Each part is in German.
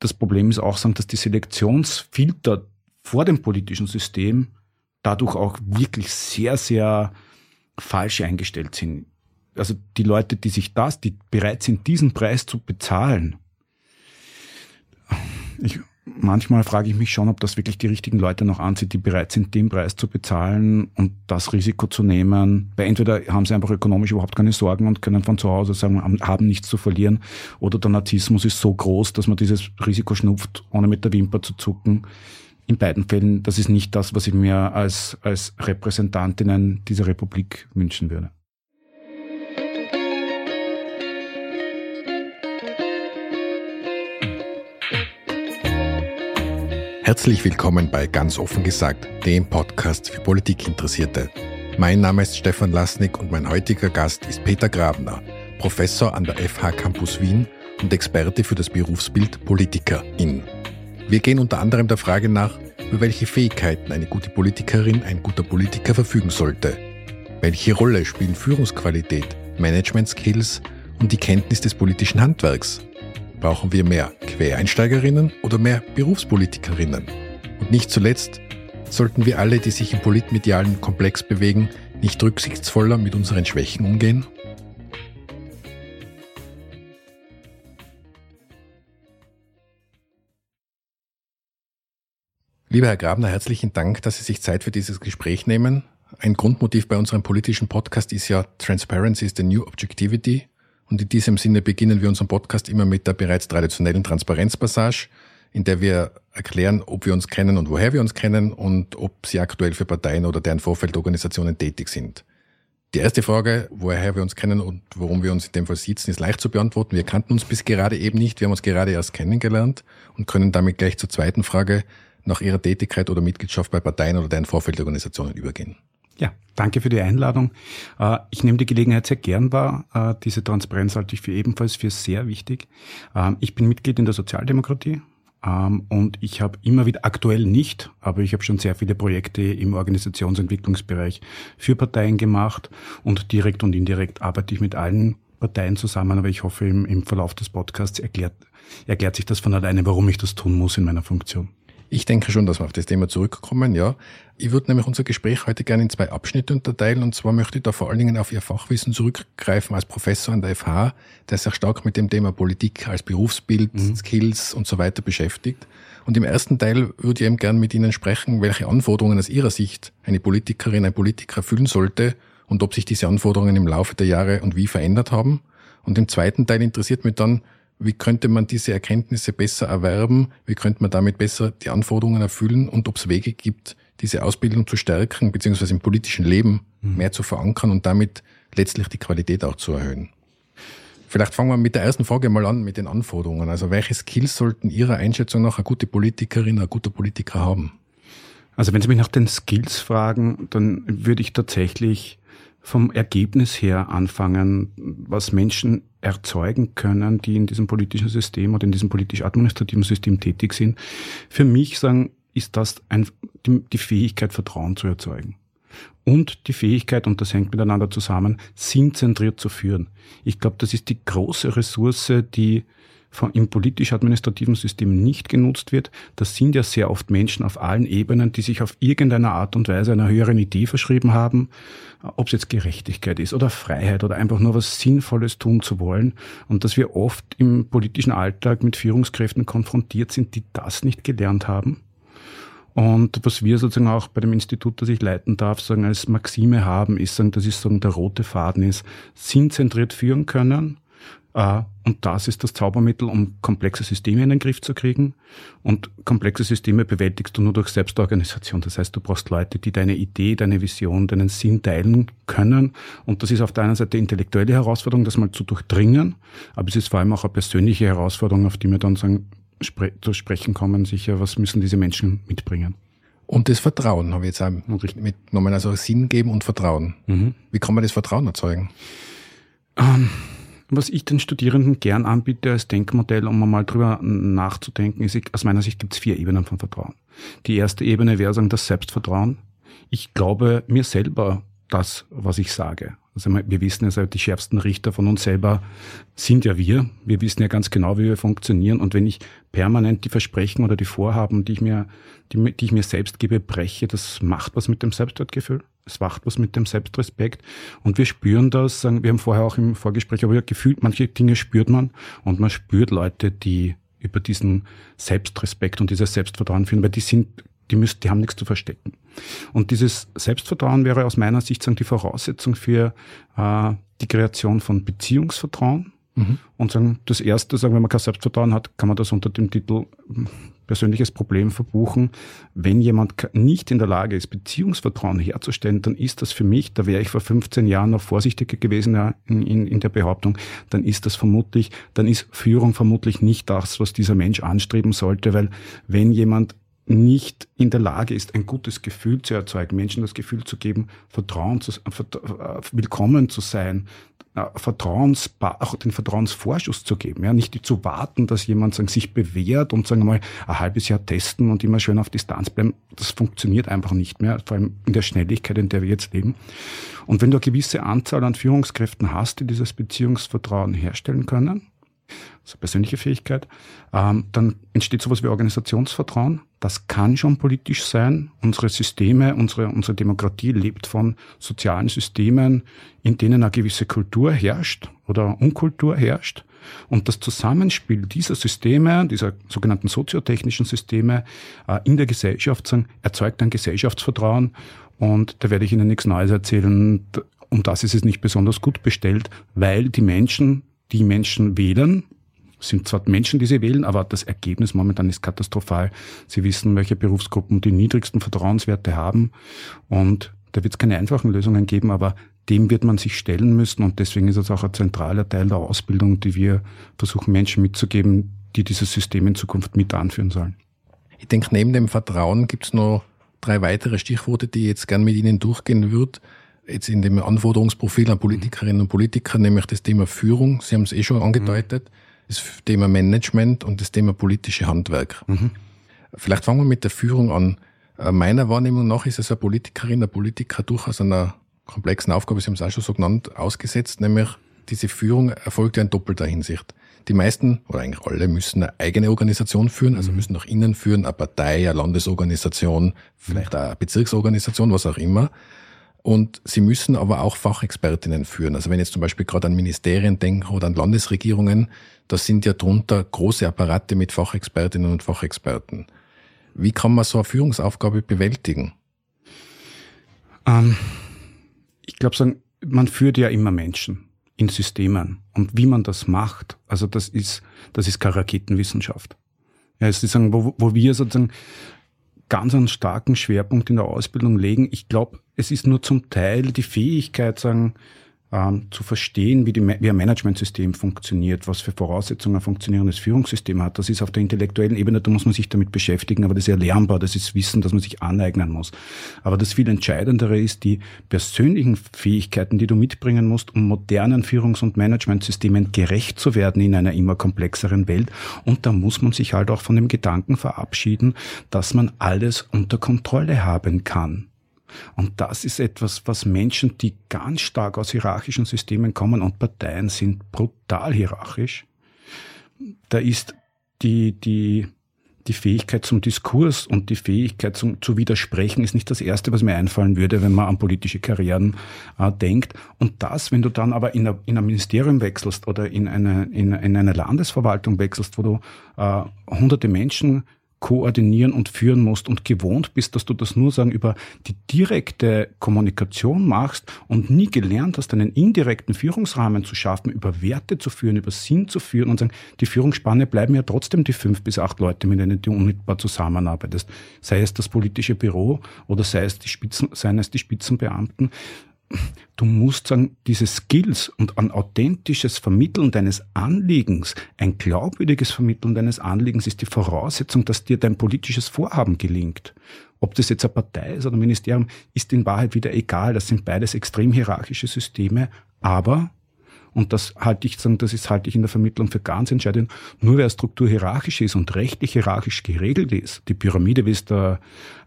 das Problem ist auch, dass die Selektionsfilter vor dem politischen System dadurch auch wirklich sehr, sehr falsch eingestellt sind. Also die Leute, die sich das, die bereit sind, diesen Preis zu bezahlen. Ich, manchmal frage ich mich schon, ob das wirklich die richtigen Leute noch anzieht, die bereit sind, den Preis zu bezahlen und das Risiko zu nehmen. Weil entweder haben sie einfach ökonomisch überhaupt keine Sorgen und können von zu Hause sagen, haben nichts zu verlieren, oder der Narzissmus ist so groß, dass man dieses Risiko schnupft, ohne mit der Wimper zu zucken. In beiden Fällen, das ist nicht das, was ich mir als, als Repräsentantinnen dieser Republik wünschen würde. Herzlich willkommen bei Ganz offen gesagt, dem Podcast für Politikinteressierte. Mein Name ist Stefan Lasnik und mein heutiger Gast ist Peter Grabner, Professor an der FH Campus Wien und Experte für das Berufsbild Politikerin. Wir gehen unter anderem der Frage nach, über welche Fähigkeiten eine gute Politikerin, ein guter Politiker verfügen sollte. Welche Rolle spielen Führungsqualität, Management-Skills und die Kenntnis des politischen Handwerks? Brauchen wir mehr Quereinsteigerinnen oder mehr Berufspolitikerinnen? Und nicht zuletzt, sollten wir alle, die sich im politmedialen Komplex bewegen, nicht rücksichtsvoller mit unseren Schwächen umgehen? Lieber Herr Grabner, herzlichen Dank, dass Sie sich Zeit für dieses Gespräch nehmen. Ein Grundmotiv bei unserem politischen Podcast ist ja Transparency is the new objectivity. Und in diesem Sinne beginnen wir unseren Podcast immer mit der bereits traditionellen Transparenzpassage, in der wir erklären, ob wir uns kennen und woher wir uns kennen und ob sie aktuell für Parteien oder deren Vorfeldorganisationen tätig sind. Die erste Frage, woher wir uns kennen und warum wir uns in dem Fall sitzen, ist leicht zu beantworten. Wir kannten uns bis gerade eben nicht. Wir haben uns gerade erst kennengelernt und können damit gleich zur zweiten Frage nach Ihrer Tätigkeit oder Mitgliedschaft bei Parteien oder deren Vorfeldorganisationen übergehen. Ja, danke für die Einladung. Äh, ich nehme die Gelegenheit sehr gern wahr. Äh, diese Transparenz halte ich für ebenfalls für sehr wichtig. Ähm, ich bin Mitglied in der Sozialdemokratie ähm, und ich habe immer wieder, aktuell nicht, aber ich habe schon sehr viele Projekte im Organisationsentwicklungsbereich für Parteien gemacht und direkt und indirekt arbeite ich mit allen Parteien zusammen, aber ich hoffe, im, im Verlauf des Podcasts erklärt, erklärt sich das von alleine, warum ich das tun muss in meiner Funktion. Ich denke schon, dass wir auf das Thema zurückkommen, ja. Ich würde nämlich unser Gespräch heute gerne in zwei Abschnitte unterteilen. Und zwar möchte ich da vor allen Dingen auf Ihr Fachwissen zurückgreifen als Professor an der FH, der sich stark mit dem Thema Politik als Berufsbild, mhm. Skills und so weiter beschäftigt. Und im ersten Teil würde ich eben gerne mit Ihnen sprechen, welche Anforderungen aus Ihrer Sicht eine Politikerin, ein Politiker erfüllen sollte und ob sich diese Anforderungen im Laufe der Jahre und wie verändert haben. Und im zweiten Teil interessiert mich dann, wie könnte man diese Erkenntnisse besser erwerben, wie könnte man damit besser die Anforderungen erfüllen und ob es Wege gibt, diese Ausbildung zu stärken, beziehungsweise im politischen Leben mhm. mehr zu verankern und damit letztlich die Qualität auch zu erhöhen. Vielleicht fangen wir mit der ersten Frage mal an, mit den Anforderungen. Also welche Skills sollten Ihrer Einschätzung nach eine gute Politikerin, ein guter Politiker haben? Also wenn Sie mich nach den Skills fragen, dann würde ich tatsächlich vom Ergebnis her anfangen, was Menschen erzeugen können, die in diesem politischen System oder in diesem politisch-administrativen System tätig sind. Für mich sagen, ist das ein, die, die Fähigkeit, Vertrauen zu erzeugen. Und die Fähigkeit, und das hängt miteinander zusammen, sinnzentriert zu führen. Ich glaube, das ist die große Ressource, die im politisch-administrativen System nicht genutzt wird. Das sind ja sehr oft Menschen auf allen Ebenen, die sich auf irgendeine Art und Weise einer höheren Idee verschrieben haben, ob es jetzt Gerechtigkeit ist oder Freiheit oder einfach nur was Sinnvolles tun zu wollen. Und dass wir oft im politischen Alltag mit Führungskräften konfrontiert sind, die das nicht gelernt haben. Und was wir sozusagen auch bei dem Institut, das ich leiten darf, sagen als Maxime haben, ist sagen, das ist sagen der rote Faden ist, sinnzentriert führen können, und das ist das Zaubermittel, um komplexe Systeme in den Griff zu kriegen. Und komplexe Systeme bewältigst du nur durch Selbstorganisation. Das heißt, du brauchst Leute, die deine Idee, deine Vision, deinen Sinn teilen können. Und das ist auf der einen Seite intellektuelle Herausforderung, das mal zu durchdringen. Aber es ist vor allem auch eine persönliche Herausforderung, auf die wir dann sagen, spre zu sprechen kommen, sicher, was müssen diese Menschen mitbringen. Und das Vertrauen habe ich jetzt auch mitgenommen. Also Sinn geben und Vertrauen. Mhm. Wie kann man das Vertrauen erzeugen? Ähm was ich den Studierenden gern anbiete als Denkmodell, um mal drüber nachzudenken, ist, aus meiner Sicht gibt es vier Ebenen von Vertrauen. Die erste Ebene wäre sagen das Selbstvertrauen. Ich glaube mir selber das, was ich sage. Also wir wissen also, die schärfsten Richter von uns selber sind ja wir. Wir wissen ja ganz genau, wie wir funktionieren. Und wenn ich permanent die Versprechen oder die Vorhaben, die ich mir, die, die ich mir selbst gebe, breche, das macht was mit dem Selbstwertgefühl. Es macht was mit dem Selbstrespekt. Und wir spüren das, wir haben vorher auch im Vorgespräch, aber ja gefühlt, manche Dinge spürt man und man spürt Leute, die über diesen Selbstrespekt und dieses Selbstvertrauen führen, weil die sind die müssen, die haben nichts zu verstecken. Und dieses Selbstvertrauen wäre aus meiner Sicht sagen, die Voraussetzung für äh, die Kreation von Beziehungsvertrauen. Mhm. Und sagen, das erste, sagen, wenn man kein Selbstvertrauen hat, kann man das unter dem Titel hm, persönliches Problem verbuchen. Wenn jemand nicht in der Lage ist, Beziehungsvertrauen herzustellen, dann ist das für mich, da wäre ich vor 15 Jahren noch vorsichtiger gewesen in, in, in der Behauptung, dann ist das vermutlich, dann ist Führung vermutlich nicht das, was dieser Mensch anstreben sollte, weil wenn jemand nicht in der Lage ist, ein gutes Gefühl zu erzeugen, Menschen das Gefühl zu geben, Vertrauen zu, äh, willkommen zu sein, äh, Vertrauens, auch den Vertrauensvorschuss zu geben, ja, nicht zu warten, dass jemand sagen, sich bewährt und sagen wir mal ein halbes Jahr testen und immer schön auf Distanz bleiben. Das funktioniert einfach nicht mehr, vor allem in der Schnelligkeit, in der wir jetzt leben. Und wenn du eine gewisse Anzahl an Führungskräften hast, die dieses Beziehungsvertrauen herstellen können, also persönliche Fähigkeit, ähm, dann entsteht sowas wie Organisationsvertrauen. Das kann schon politisch sein. Unsere Systeme, unsere, unsere Demokratie lebt von sozialen Systemen, in denen eine gewisse Kultur herrscht oder Unkultur herrscht. Und das Zusammenspiel dieser Systeme, dieser sogenannten soziotechnischen Systeme äh, in der Gesellschaft erzeugt ein Gesellschaftsvertrauen. Und da werde ich Ihnen nichts Neues erzählen. Um das ist es nicht besonders gut bestellt, weil die Menschen, die Menschen wählen, sind zwar Menschen, die sie wählen, aber das Ergebnis momentan ist katastrophal. Sie wissen, welche Berufsgruppen die niedrigsten Vertrauenswerte haben und da wird es keine einfachen Lösungen geben, aber dem wird man sich stellen müssen und deswegen ist es auch ein zentraler Teil der Ausbildung, die wir versuchen Menschen mitzugeben, die dieses System in Zukunft mit anführen sollen. Ich denke, neben dem Vertrauen gibt es noch drei weitere Stichworte, die ich jetzt gern mit Ihnen durchgehen würde. Jetzt in dem Anforderungsprofil an Politikerinnen und Politiker, nämlich das Thema Führung. Sie haben es eh schon angedeutet. Mhm das Thema Management und das Thema politische Handwerk. Mhm. Vielleicht fangen wir mit der Führung an. Äh, meiner Wahrnehmung nach ist es eine Politikerin, ein Politiker durchaus einer komplexen Aufgabe, Sie haben es auch schon so genannt, ausgesetzt, nämlich diese Führung erfolgt ja in doppelter Hinsicht. Die meisten, oder eigentlich alle, müssen eine eigene Organisation führen, also mhm. müssen nach innen führen, eine Partei, eine Landesorganisation, vielleicht eine Bezirksorganisation, was auch immer. Und sie müssen aber auch Fachexpertinnen führen. Also wenn jetzt zum Beispiel gerade an Ministerien denken oder an Landesregierungen, da sind ja drunter große Apparate mit Fachexpertinnen und Fachexperten. Wie kann man so eine Führungsaufgabe bewältigen? Ähm, ich glaube, man führt ja immer Menschen in Systemen. Und wie man das macht, also das ist, das ist keine Raketenwissenschaft. Ja, es ist wo, wo wir sozusagen ganz einen starken Schwerpunkt in der Ausbildung legen. Ich glaube, es ist nur zum Teil die Fähigkeit, sagen, ähm, zu verstehen, wie, die, wie ein Managementsystem funktioniert, was für Voraussetzungen ein funktionierendes Führungssystem hat. Das ist auf der intellektuellen Ebene, da muss man sich damit beschäftigen, aber das ist ja lernbar, das ist Wissen, das man sich aneignen muss. Aber das viel Entscheidendere ist die persönlichen Fähigkeiten, die du mitbringen musst, um modernen Führungs- und Managementsystemen gerecht zu werden in einer immer komplexeren Welt. Und da muss man sich halt auch von dem Gedanken verabschieden, dass man alles unter Kontrolle haben kann. Und das ist etwas, was Menschen, die ganz stark aus hierarchischen Systemen kommen und Parteien sind brutal hierarchisch, da ist die, die, die Fähigkeit zum Diskurs und die Fähigkeit zum, zu widersprechen ist nicht das Erste, was mir einfallen würde, wenn man an politische Karrieren äh, denkt. Und das, wenn du dann aber in, a, in ein Ministerium wechselst oder in eine, in, in eine Landesverwaltung wechselst, wo du äh, hunderte Menschen koordinieren und führen musst und gewohnt bist, dass du das nur sagen über die direkte Kommunikation machst und nie gelernt hast, einen indirekten Führungsrahmen zu schaffen, über Werte zu führen, über Sinn zu führen und sagen, die Führungsspanne bleiben ja trotzdem die fünf bis acht Leute, mit denen du unmittelbar zusammenarbeitest. Sei es das politische Büro oder sei es die Spitzen, seien es die Spitzenbeamten du musst sagen, diese Skills und ein authentisches Vermitteln deines Anliegens, ein glaubwürdiges Vermitteln deines Anliegens ist die Voraussetzung, dass dir dein politisches Vorhaben gelingt. Ob das jetzt eine Partei ist oder ein Ministerium, ist in Wahrheit wieder egal. Das sind beides extrem hierarchische Systeme. Aber, und das halte ich, das ist halte ich in der Vermittlung für ganz entscheidend, nur wer Struktur hierarchisch ist und rechtlich hierarchisch geregelt ist, die Pyramide, wie es der,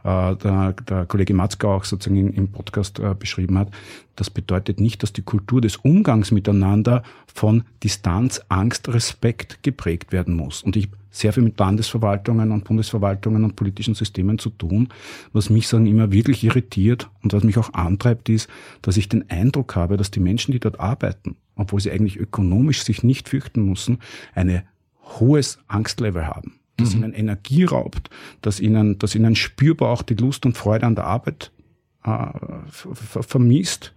äh, der, der Kollege Matzka auch sozusagen im Podcast äh, beschrieben hat, das bedeutet nicht, dass die Kultur des Umgangs miteinander von Distanz, Angst, Respekt geprägt werden muss. Und ich sehr viel mit Landesverwaltungen und Bundesverwaltungen und politischen Systemen zu tun. Was mich sagen immer wirklich irritiert und was mich auch antreibt, ist, dass ich den Eindruck habe, dass die Menschen, die dort arbeiten, obwohl sie eigentlich ökonomisch sich nicht fürchten müssen, eine hohes Angstlevel haben. Das mhm. ihnen Energie raubt, dass ihnen, dass ihnen spürbar auch die Lust und Freude an der Arbeit äh, vermisst.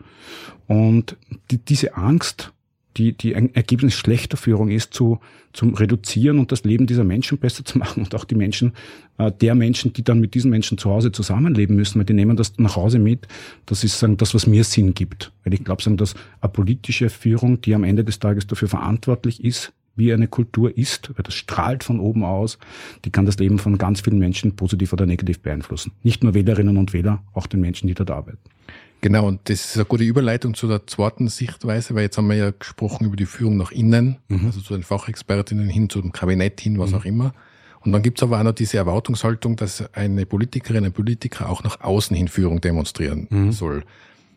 Und die, diese Angst die, die ein Ergebnis schlechter Führung ist, zu, zum Reduzieren und das Leben dieser Menschen besser zu machen und auch die Menschen, äh, der Menschen, die dann mit diesen Menschen zu Hause zusammenleben müssen, weil die nehmen das nach Hause mit. Das ist sagen, das, was mir Sinn gibt. Weil ich glaube, sagen, dass eine politische Führung, die am Ende des Tages dafür verantwortlich ist, wie eine Kultur ist, weil das strahlt von oben aus, die kann das Leben von ganz vielen Menschen positiv oder negativ beeinflussen. Nicht nur Wählerinnen und Wähler, auch den Menschen, die dort arbeiten. Genau, und das ist eine gute Überleitung zu der zweiten Sichtweise, weil jetzt haben wir ja gesprochen über die Führung nach innen, mhm. also zu den Fachexpertinnen hin, zu dem Kabinett hin, was mhm. auch immer. Und dann gibt's aber auch noch diese Erwartungshaltung, dass eine Politikerin, ein Politiker auch nach außen hin Führung demonstrieren mhm. soll.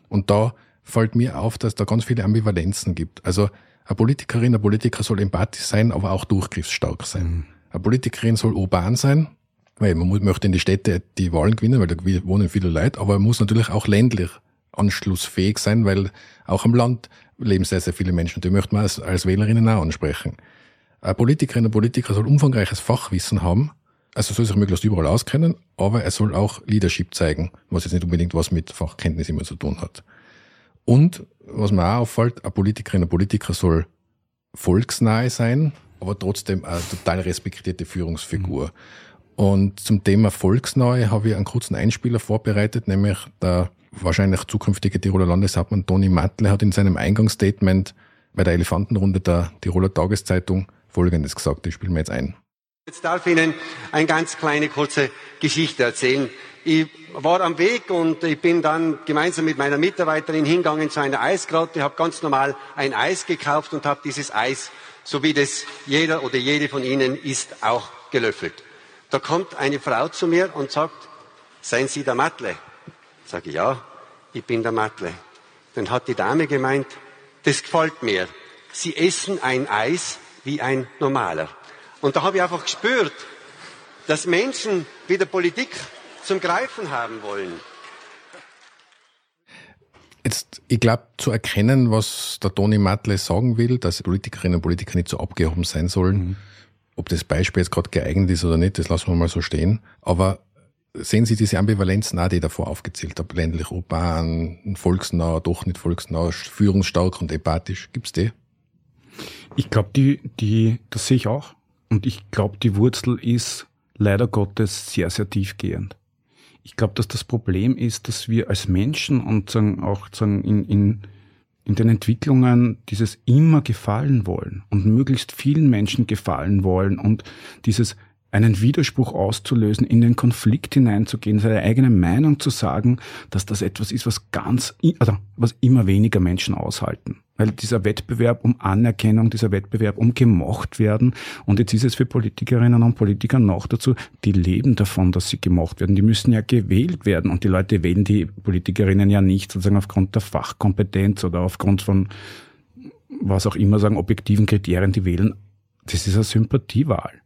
Und da fällt mir auf, dass da ganz viele Ambivalenzen gibt. Also eine Politikerin, ein Politiker soll empathisch sein, aber auch durchgriffsstark sein. Mhm. Eine Politikerin soll urban sein, weil man möchte in die Städte die Wahlen gewinnen, weil da wohnen viele Leute, aber man muss natürlich auch ländlich anschlussfähig sein, weil auch am Land leben sehr, sehr viele Menschen. Die möchten wir als, als Wählerinnen auch ansprechen. Ein Politikerin und Politiker soll umfangreiches Fachwissen haben, also soll sich möglichst überall auskennen, aber er soll auch Leadership zeigen, was jetzt nicht unbedingt was mit Fachkenntnis immer zu tun hat. Und was mir auch auffällt, ein Politikerin und Politiker soll volksnahe sein, aber trotzdem eine total respektierte Führungsfigur. Mhm. Und zum Thema volksnahe habe ich einen kurzen Einspieler vorbereitet, nämlich der wahrscheinlich zukünftige Tiroler Landeshauptmann Toni Matle hat in seinem Eingangsstatement bei der Elefantenrunde der Tiroler Tageszeitung Folgendes gesagt. Ich spiele mir jetzt ein. Jetzt darf ich Ihnen eine ganz kleine kurze Geschichte erzählen. Ich war am Weg und ich bin dann gemeinsam mit meiner Mitarbeiterin hingegangen zu einer Eisgrotte, habe ganz normal ein Eis gekauft und habe dieses Eis, so wie das jeder oder jede von Ihnen isst, auch gelöffelt. Da kommt eine Frau zu mir und sagt, seien Sie der Matle? Sage ja, ich bin der Matle. Dann hat die Dame gemeint, das gefällt mir. Sie essen ein Eis wie ein normaler. Und da habe ich einfach gespürt, dass Menschen wieder Politik zum Greifen haben wollen. Jetzt, ich glaube, zu erkennen, was der Toni Matle sagen will, dass Politikerinnen und Politiker nicht so abgehoben sein sollen, mhm. ob das Beispiel jetzt gerade geeignet ist oder nicht, das lassen wir mal so stehen. Aber sehen Sie diese Ambivalenzen auch, die ich davor aufgezählt habe? Ländlich, urban, volksnah, doch nicht volksnah, führungsstark und empathisch. Gibt's die? Ich glaube, die, die, das sehe ich auch. Und ich glaube, die Wurzel ist leider Gottes sehr, sehr tiefgehend. Ich glaube, dass das Problem ist, dass wir als Menschen und auch in, in, in den Entwicklungen dieses immer gefallen wollen und möglichst vielen Menschen gefallen wollen und dieses einen Widerspruch auszulösen, in den Konflikt hineinzugehen, seine eigene Meinung zu sagen, dass das etwas ist, was ganz, also was immer weniger Menschen aushalten. Weil dieser Wettbewerb um Anerkennung, dieser Wettbewerb um gemocht werden, und jetzt ist es für Politikerinnen und Politiker noch dazu, die leben davon, dass sie gemocht werden. Die müssen ja gewählt werden und die Leute wählen die Politikerinnen ja nicht sozusagen aufgrund der Fachkompetenz oder aufgrund von was auch immer sagen, objektiven Kriterien, die wählen. Das ist eine Sympathiewahl.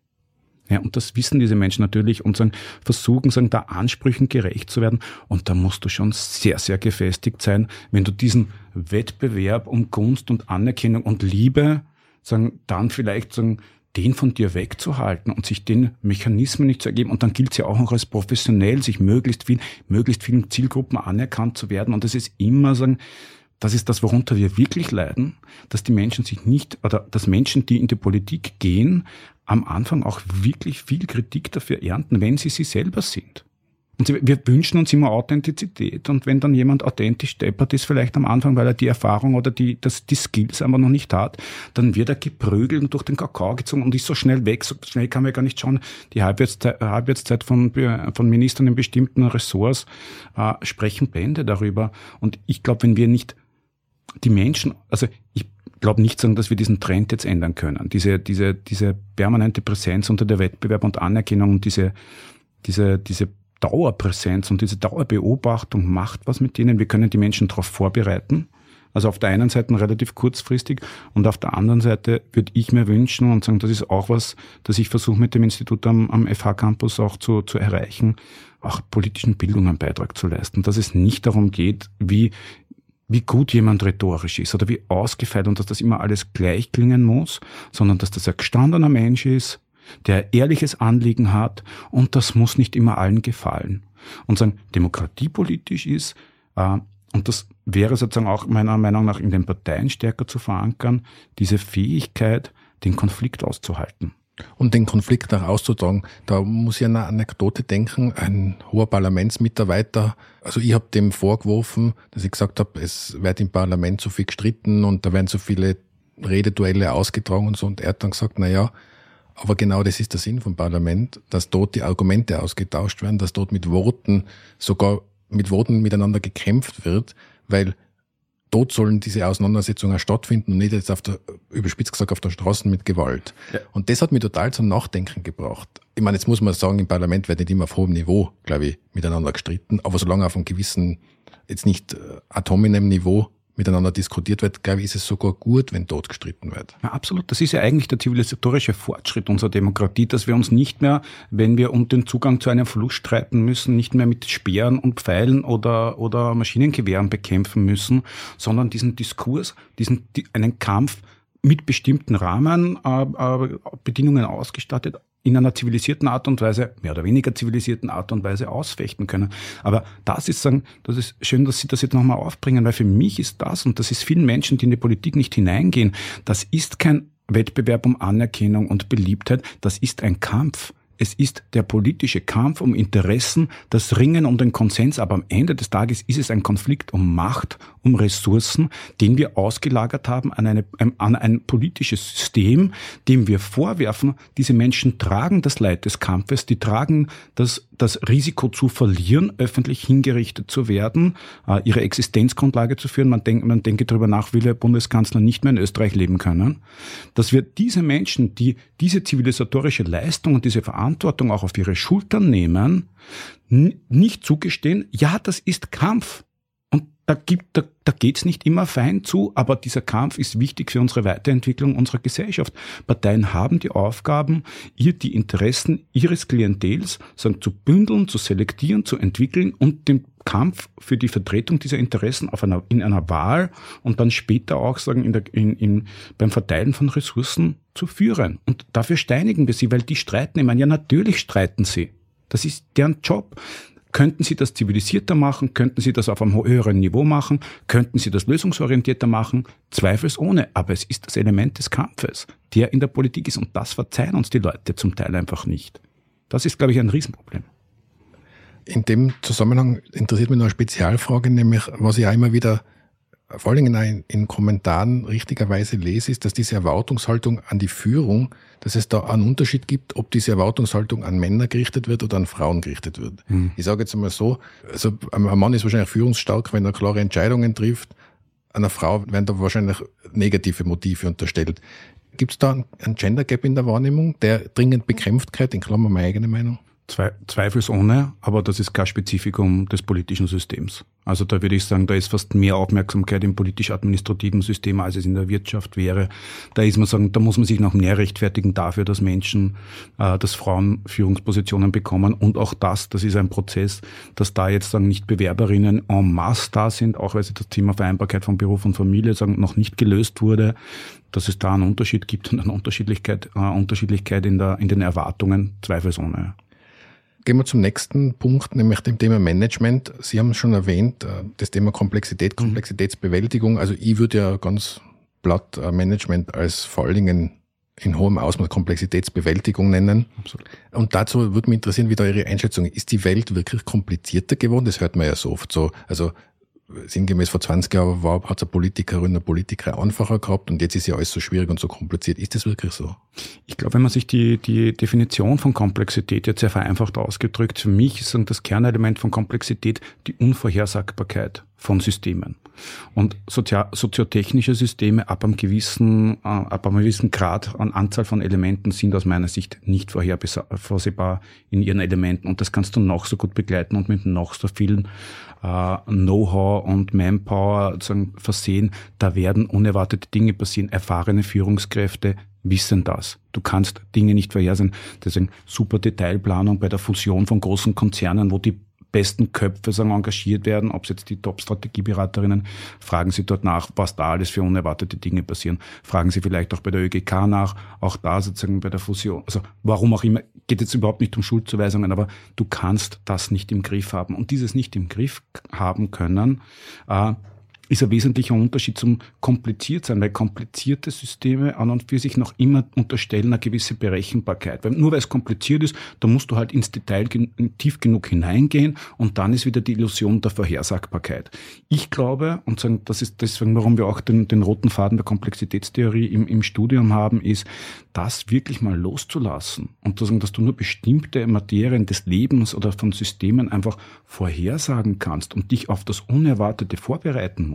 Ja, und das wissen diese Menschen natürlich und sagen, versuchen, sagen, da Ansprüchen gerecht zu werden. Und da musst du schon sehr, sehr gefestigt sein, wenn du diesen Wettbewerb um Gunst und Anerkennung und Liebe, sagen, dann vielleicht sagen, den von dir wegzuhalten und sich den Mechanismen nicht zu ergeben. Und dann gilt es ja auch noch als professionell, sich möglichst viel, möglichst vielen Zielgruppen anerkannt zu werden. Und das ist immer sagen, das ist das, worunter wir wirklich leiden, dass die Menschen sich nicht, oder dass Menschen, die in die Politik gehen, am Anfang auch wirklich viel Kritik dafür ernten, wenn sie sie selber sind. Und wir wünschen uns immer Authentizität. Und wenn dann jemand authentisch deppert ist, vielleicht am Anfang, weil er die Erfahrung oder die, das, die Skills aber noch nicht hat, dann wird er geprügelt und durch den Kakao gezogen und ist so schnell weg. So schnell kann man gar nicht schauen. Die Halbwertszeit, Halbwertszeit von, von Ministern in bestimmten Ressorts äh, sprechen Bände darüber. Und ich glaube, wenn wir nicht die Menschen, also ich glaube nicht sagen, dass wir diesen Trend jetzt ändern können. Diese, diese, diese permanente Präsenz unter der Wettbewerb und Anerkennung und diese, diese, diese Dauerpräsenz und diese Dauerbeobachtung macht was mit denen. Wir können die Menschen darauf vorbereiten. Also auf der einen Seite relativ kurzfristig und auf der anderen Seite würde ich mir wünschen und sagen, das ist auch was, das ich versuche mit dem Institut am, am FH-Campus auch zu, zu erreichen, auch politischen Bildung einen Beitrag zu leisten. Dass es nicht darum geht, wie, wie gut jemand rhetorisch ist oder wie ausgefeilt und dass das immer alles gleich klingen muss, sondern dass das ein gestandener Mensch ist, der ehrliches Anliegen hat und das muss nicht immer allen gefallen. Und sagen, demokratiepolitisch ist, äh, und das wäre sozusagen auch meiner Meinung nach in den Parteien stärker zu verankern, diese Fähigkeit, den Konflikt auszuhalten. Und den Konflikt auch auszutragen, da muss ich an eine Anekdote denken. Ein hoher Parlamentsmitarbeiter, also ich habe dem vorgeworfen, dass ich gesagt habe, es wird im Parlament so viel gestritten und da werden so viele Rededuelle ausgetragen und so. Und er hat dann gesagt, na ja, aber genau das ist der Sinn vom Parlament, dass dort die Argumente ausgetauscht werden, dass dort mit Worten sogar mit Worten miteinander gekämpft wird, weil dort sollen diese Auseinandersetzungen stattfinden und nicht jetzt auf der, überspitzt gesagt, auf der Straße mit Gewalt. Ja. Und das hat mich total zum Nachdenken gebracht. Ich meine, jetzt muss man sagen, im Parlament wird nicht immer auf hohem Niveau, glaube ich, miteinander gestritten, aber solange auf einem gewissen, jetzt nicht äh, atominem Niveau miteinander diskutiert wird, glaube ich, ist es sogar gut, wenn dort gestritten wird. Ja, absolut. Das ist ja eigentlich der zivilisatorische Fortschritt unserer Demokratie, dass wir uns nicht mehr, wenn wir um den Zugang zu einem Fluss streiten müssen, nicht mehr mit Speeren und Pfeilen oder, oder Maschinengewehren bekämpfen müssen, sondern diesen Diskurs, diesen, einen Kampf mit bestimmten Rahmen, äh, äh, Bedingungen ausgestattet, in einer zivilisierten Art und Weise, mehr oder weniger zivilisierten Art und Weise ausfechten können. Aber das ist sagen, das ist schön, dass Sie das jetzt nochmal aufbringen, weil für mich ist das, und das ist vielen Menschen, die in die Politik nicht hineingehen, das ist kein Wettbewerb um Anerkennung und Beliebtheit, das ist ein Kampf. Es ist der politische Kampf um Interessen, das Ringen um den Konsens, aber am Ende des Tages ist es ein Konflikt um Macht, um Ressourcen, den wir ausgelagert haben an, eine, an ein politisches System, dem wir vorwerfen, diese Menschen tragen das Leid des Kampfes, die tragen das, das Risiko zu verlieren, öffentlich hingerichtet zu werden, äh, ihre Existenzgrundlage zu führen. Man, denkt, man denke darüber nach, will der Bundeskanzler nicht mehr in Österreich leben können. Dass wir diese Menschen, die diese zivilisatorische Leistung und diese Verantwortung Verantwortung auch auf ihre Schultern nehmen, nicht zugestehen, ja, das ist Kampf. Da, gibt, da, da geht's nicht immer fein zu, aber dieser Kampf ist wichtig für unsere Weiterentwicklung unserer Gesellschaft. Parteien haben die Aufgaben, ihr die Interessen ihres Klientels sagen, zu bündeln, zu selektieren, zu entwickeln und den Kampf für die Vertretung dieser Interessen auf einer, in einer Wahl und dann später auch sagen in der, in, in, beim Verteilen von Ressourcen zu führen. Und dafür steinigen wir sie, weil die streiten. Ich meine, ja, natürlich streiten sie. Das ist deren Job. Könnten Sie das zivilisierter machen? Könnten Sie das auf einem höheren Niveau machen? Könnten Sie das lösungsorientierter machen? Zweifelsohne. Aber es ist das Element des Kampfes, der in der Politik ist. Und das verzeihen uns die Leute zum Teil einfach nicht. Das ist, glaube ich, ein Riesenproblem. In dem Zusammenhang interessiert mich noch eine Spezialfrage, nämlich was ich auch immer wieder vor allen Dingen in, Kommentaren richtigerweise lese, ist, dass diese Erwartungshaltung an die Führung, dass es da einen Unterschied gibt, ob diese Erwartungshaltung an Männer gerichtet wird oder an Frauen gerichtet wird. Mhm. Ich sage jetzt einmal so, also ein Mann ist wahrscheinlich führungsstark, wenn er klare Entscheidungen trifft. Einer Frau werden da wahrscheinlich negative Motive unterstellt. Gibt es da einen Gender Gap in der Wahrnehmung, der dringend bekämpft wird, in Klammer meine eigene Meinung? Zweifelsohne, aber das ist kein Spezifikum des politischen Systems. Also da würde ich sagen, da ist fast mehr Aufmerksamkeit im politisch-administrativen System, als es in der Wirtschaft wäre. Da ist man sagen, da muss man sich noch mehr rechtfertigen dafür, dass Menschen, äh, dass Frauen Führungspositionen bekommen und auch das, das ist ein Prozess, dass da jetzt sagen nicht Bewerberinnen en masse da sind, auch weil sie das Thema Vereinbarkeit von Beruf und Familie sagen noch nicht gelöst wurde, dass es da einen Unterschied gibt und eine Unterschiedlichkeit, äh, Unterschiedlichkeit in der in den Erwartungen, zweifelsohne. Gehen wir zum nächsten Punkt, nämlich dem Thema Management. Sie haben schon erwähnt, äh, das Thema Komplexität, mhm. Komplexitätsbewältigung. Also ich würde ja ganz platt äh, Management als vor allen Dingen in hohem Ausmaß Komplexitätsbewältigung nennen. Absolut. Und dazu würde mich interessieren, wie da Ihre Einschätzung ist. Die Welt wirklich komplizierter geworden? Das hört man ja so oft so. Also sinngemäß vor 20 Jahren war, hat es eine Politikerin, eine Politiker einfacher gehabt und jetzt ist ja alles so schwierig und so kompliziert. Ist das wirklich so? Ich glaube, wenn man sich die, die Definition von Komplexität jetzt sehr vereinfacht ausgedrückt, für mich ist das Kernelement von Komplexität die Unvorhersagbarkeit von Systemen. Und soziotechnische Systeme ab einem gewissen, äh, ab einem gewissen Grad an Anzahl von Elementen sind aus meiner Sicht nicht vorhersehbar in ihren Elementen. Und das kannst du noch so gut begleiten und mit noch so vielen äh, Know-how und Manpower versehen. Da werden unerwartete Dinge passieren. Erfahrene Führungskräfte wissen das. Du kannst Dinge nicht vorhersehen. Deswegen super Detailplanung bei der Fusion von großen Konzernen, wo die besten Köpfe sagen, engagiert werden, ob es jetzt die Top-Strategieberaterinnen, fragen Sie dort nach, was da alles für unerwartete Dinge passieren. Fragen Sie vielleicht auch bei der ÖGK nach, auch da sozusagen bei der Fusion. Also warum auch immer, geht jetzt überhaupt nicht um Schuldzuweisungen, aber du kannst das nicht im Griff haben. Und dieses nicht im Griff haben können, äh, ist ein wesentlicher Unterschied zum kompliziert sein, weil komplizierte Systeme an und für sich noch immer unterstellen eine gewisse Berechenbarkeit. Weil nur weil es kompliziert ist, da musst du halt ins Detail tief genug hineingehen und dann ist wieder die Illusion der Vorhersagbarkeit. Ich glaube, und sagen, das ist deswegen, warum wir auch den, den roten Faden der Komplexitätstheorie im, im Studium haben, ist, das wirklich mal loszulassen und zu sagen, dass du nur bestimmte Materien des Lebens oder von Systemen einfach vorhersagen kannst und dich auf das Unerwartete vorbereiten musst.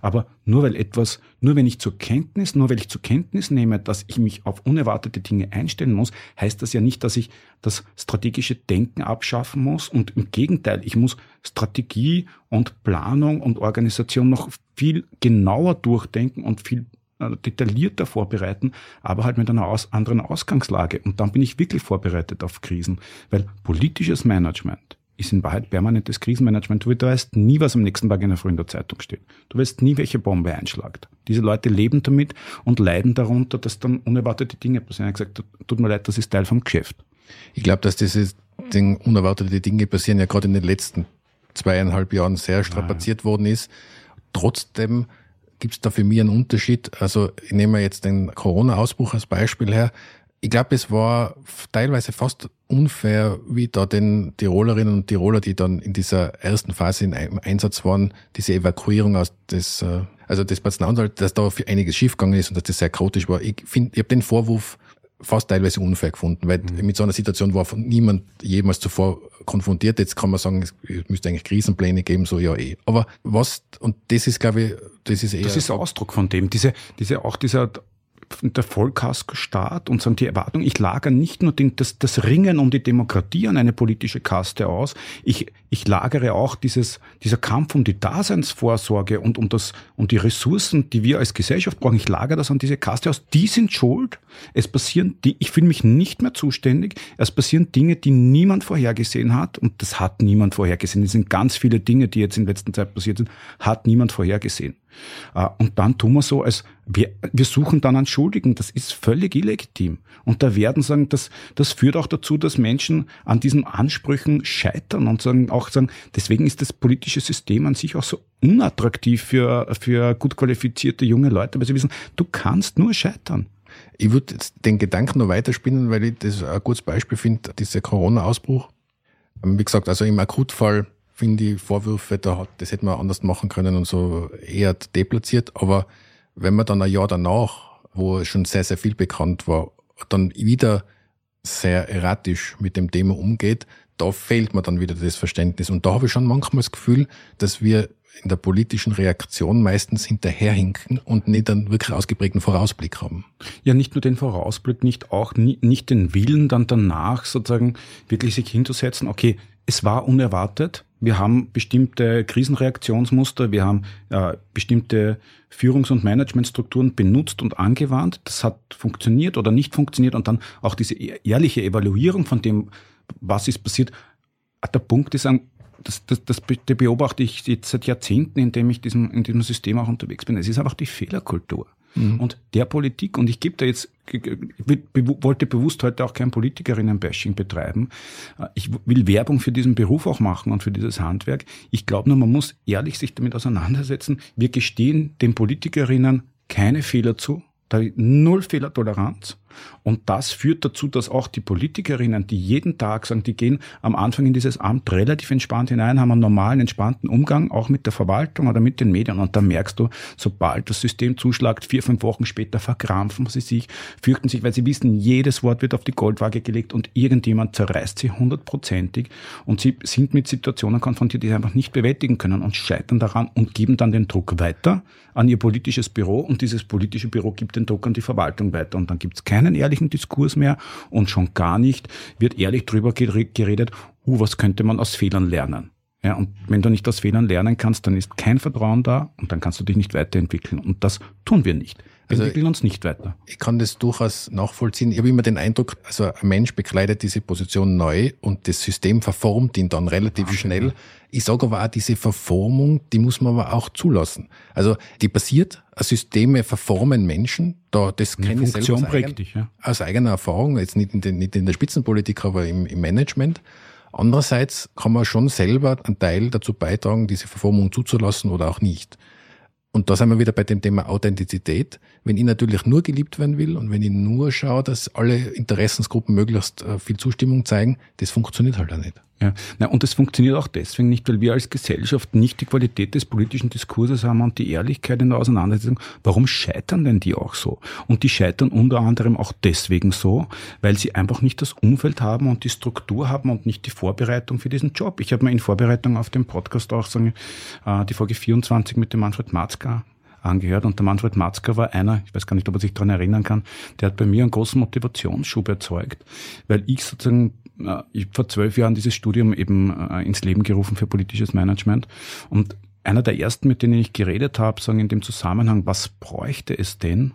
Aber nur weil etwas, nur wenn ich zur Kenntnis, nur weil ich zur Kenntnis nehme, dass ich mich auf unerwartete Dinge einstellen muss, heißt das ja nicht, dass ich das strategische Denken abschaffen muss. Und im Gegenteil, ich muss Strategie und Planung und Organisation noch viel genauer durchdenken und viel äh, detaillierter vorbereiten, aber halt mit einer aus, anderen Ausgangslage. Und dann bin ich wirklich vorbereitet auf Krisen, weil politisches Management ist in Wahrheit permanentes Krisenmanagement. Du weißt nie, was am nächsten Tag in der Früh in der Zeitung steht. Du weißt nie, welche Bombe einschlagt. Diese Leute leben damit und leiden darunter, dass dann unerwartete Dinge passieren. Er hat gesagt, tut mir leid, das ist Teil vom Geschäft. Ich glaube, dass diese Ding, unerwartete Dinge passieren ja gerade in den letzten zweieinhalb Jahren sehr strapaziert ja. worden ist. Trotzdem gibt es da für mich einen Unterschied. Also ich nehme jetzt den Corona-Ausbruch als Beispiel her. Ich glaube, es war teilweise fast unfair, wie da den Tirolerinnen und Tiroler, die dann in dieser ersten Phase in Einsatz waren, diese Evakuierung aus des, äh, also des Patzenanwalt, dass da für einiges schiefgegangen ist und dass das sehr chaotisch war. Ich finde, ich habe den Vorwurf fast teilweise unfair gefunden, weil mhm. mit so einer Situation war von niemand jemals zuvor konfrontiert. Jetzt kann man sagen, es müsste eigentlich Krisenpläne geben, so ja eh. Aber was, und das ist, glaube ich, das ist eher. Das ist Ausdruck von dem. Diese, diese, auch dieser der Vollkasko-Staat und sagen die Erwartung, ich lagere nicht nur den, das, das Ringen um die Demokratie an eine politische Kaste aus, ich, ich lagere auch dieses, dieser Kampf um die Daseinsvorsorge und um das, um die Ressourcen, die wir als Gesellschaft brauchen, ich lagere das an diese Kaste aus. Die sind schuld. Es passieren, die, ich fühle mich nicht mehr zuständig. Es passieren Dinge, die niemand vorhergesehen hat und das hat niemand vorhergesehen. Es sind ganz viele Dinge, die jetzt in letzter Zeit passiert sind, hat niemand vorhergesehen. Äh, und dann tun wir so, als wir, wir suchen dann einen Schuldigen. Das ist völlig illegitim. Und da werden sagen, das, das führt auch dazu, dass Menschen an diesen Ansprüchen scheitern und sagen, auch sagen, deswegen ist das politische System an sich auch so unattraktiv für, für gut qualifizierte junge Leute, weil sie wissen, du kannst nur scheitern. Ich würde den Gedanken noch weiterspinnen, weil ich das ein gutes Beispiel finde, dieser Corona-Ausbruch. Wie gesagt, also im Akutfall finde ich Vorwürfe, da hat, das hätte man anders machen können und so eher deplatziert. Aber wenn man dann ein Jahr danach, wo schon sehr, sehr viel bekannt war, dann wieder sehr erratisch mit dem Thema umgeht, da fehlt mir dann wieder das Verständnis. Und da habe ich schon manchmal das Gefühl, dass wir in der politischen Reaktion meistens hinterherhinken und nicht einen wirklich ausgeprägten Vorausblick haben. Ja, nicht nur den Vorausblick, nicht auch nicht den Willen dann danach sozusagen wirklich sich hinzusetzen, okay, es war unerwartet, wir haben bestimmte Krisenreaktionsmuster, wir haben äh, bestimmte Führungs- und Managementstrukturen benutzt und angewandt. Das hat funktioniert oder nicht funktioniert und dann auch diese e-, ehrliche Evaluierung von dem, was ist passiert. Der Punkt ist, das, das, das beobachte ich jetzt seit Jahrzehnten, indem ich diesem, in diesem System auch unterwegs bin. Es ist einfach die Fehlerkultur. Mhm. Und der Politik, und ich gebe da jetzt, ich wollte bewusst heute auch kein Politikerinnen-Bashing betreiben. Ich will Werbung für diesen Beruf auch machen und für dieses Handwerk. Ich glaube nur, man muss ehrlich sich damit auseinandersetzen. Wir gestehen den Politikerinnen keine Fehler zu, da null Fehlertoleranz. Und das führt dazu, dass auch die Politikerinnen, die jeden Tag sagen, die gehen am Anfang in dieses Amt relativ entspannt hinein, haben einen normalen, entspannten Umgang, auch mit der Verwaltung oder mit den Medien. Und da merkst du, sobald das System zuschlagt, vier, fünf Wochen später verkrampfen sie sich, fürchten sich, weil sie wissen, jedes Wort wird auf die Goldwaage gelegt und irgendjemand zerreißt sie hundertprozentig. Und sie sind mit Situationen konfrontiert, die sie einfach nicht bewältigen können und scheitern daran und geben dann den Druck weiter an ihr politisches Büro und dieses politische Büro gibt den Druck an die Verwaltung weiter. Und dann gibt es keinen ehrlichen Diskurs mehr und schon gar nicht wird ehrlich drüber geredet, uh, was könnte man aus Fehlern lernen. Ja, und wenn du nicht aus Fehlern lernen kannst, dann ist kein Vertrauen da und dann kannst du dich nicht weiterentwickeln. Und das tun wir nicht. Also entwickeln uns nicht weiter. Ich kann das durchaus nachvollziehen. Ich habe immer den Eindruck, also ein Mensch bekleidet diese Position neu und das System verformt ihn dann relativ okay. schnell. Ich sage aber auch, diese Verformung, die muss man aber auch zulassen. Also die passiert, Systeme verformen Menschen. Da, das kenne ich selber aus, eigen, dich, ja. aus eigener Erfahrung, jetzt nicht in, den, nicht in der Spitzenpolitik, aber im, im Management. Andererseits kann man schon selber einen Teil dazu beitragen, diese Verformung zuzulassen oder auch nicht. Und da sind wir wieder bei dem Thema Authentizität. Wenn ich natürlich nur geliebt werden will und wenn ich nur schaue, dass alle Interessensgruppen möglichst äh, viel Zustimmung zeigen, das funktioniert halt auch nicht. Ja, Na, und das funktioniert auch deswegen nicht, weil wir als Gesellschaft nicht die Qualität des politischen Diskurses haben und die Ehrlichkeit in der Auseinandersetzung. Warum scheitern denn die auch so? Und die scheitern unter anderem auch deswegen so, weil sie einfach nicht das Umfeld haben und die Struktur haben und nicht die Vorbereitung für diesen Job. Ich habe mir in Vorbereitung auf den Podcast auch sagen, äh, die Folge 24 mit dem Manfred Matzka angehört. Und der Manfred Matzka war einer, ich weiß gar nicht, ob er sich daran erinnern kann, der hat bei mir einen großen Motivationsschub erzeugt, weil ich sozusagen ich vor zwölf Jahren dieses Studium eben äh, ins Leben gerufen für politisches Management. Und einer der ersten, mit denen ich geredet habe, sagen in dem Zusammenhang, was bräuchte es denn,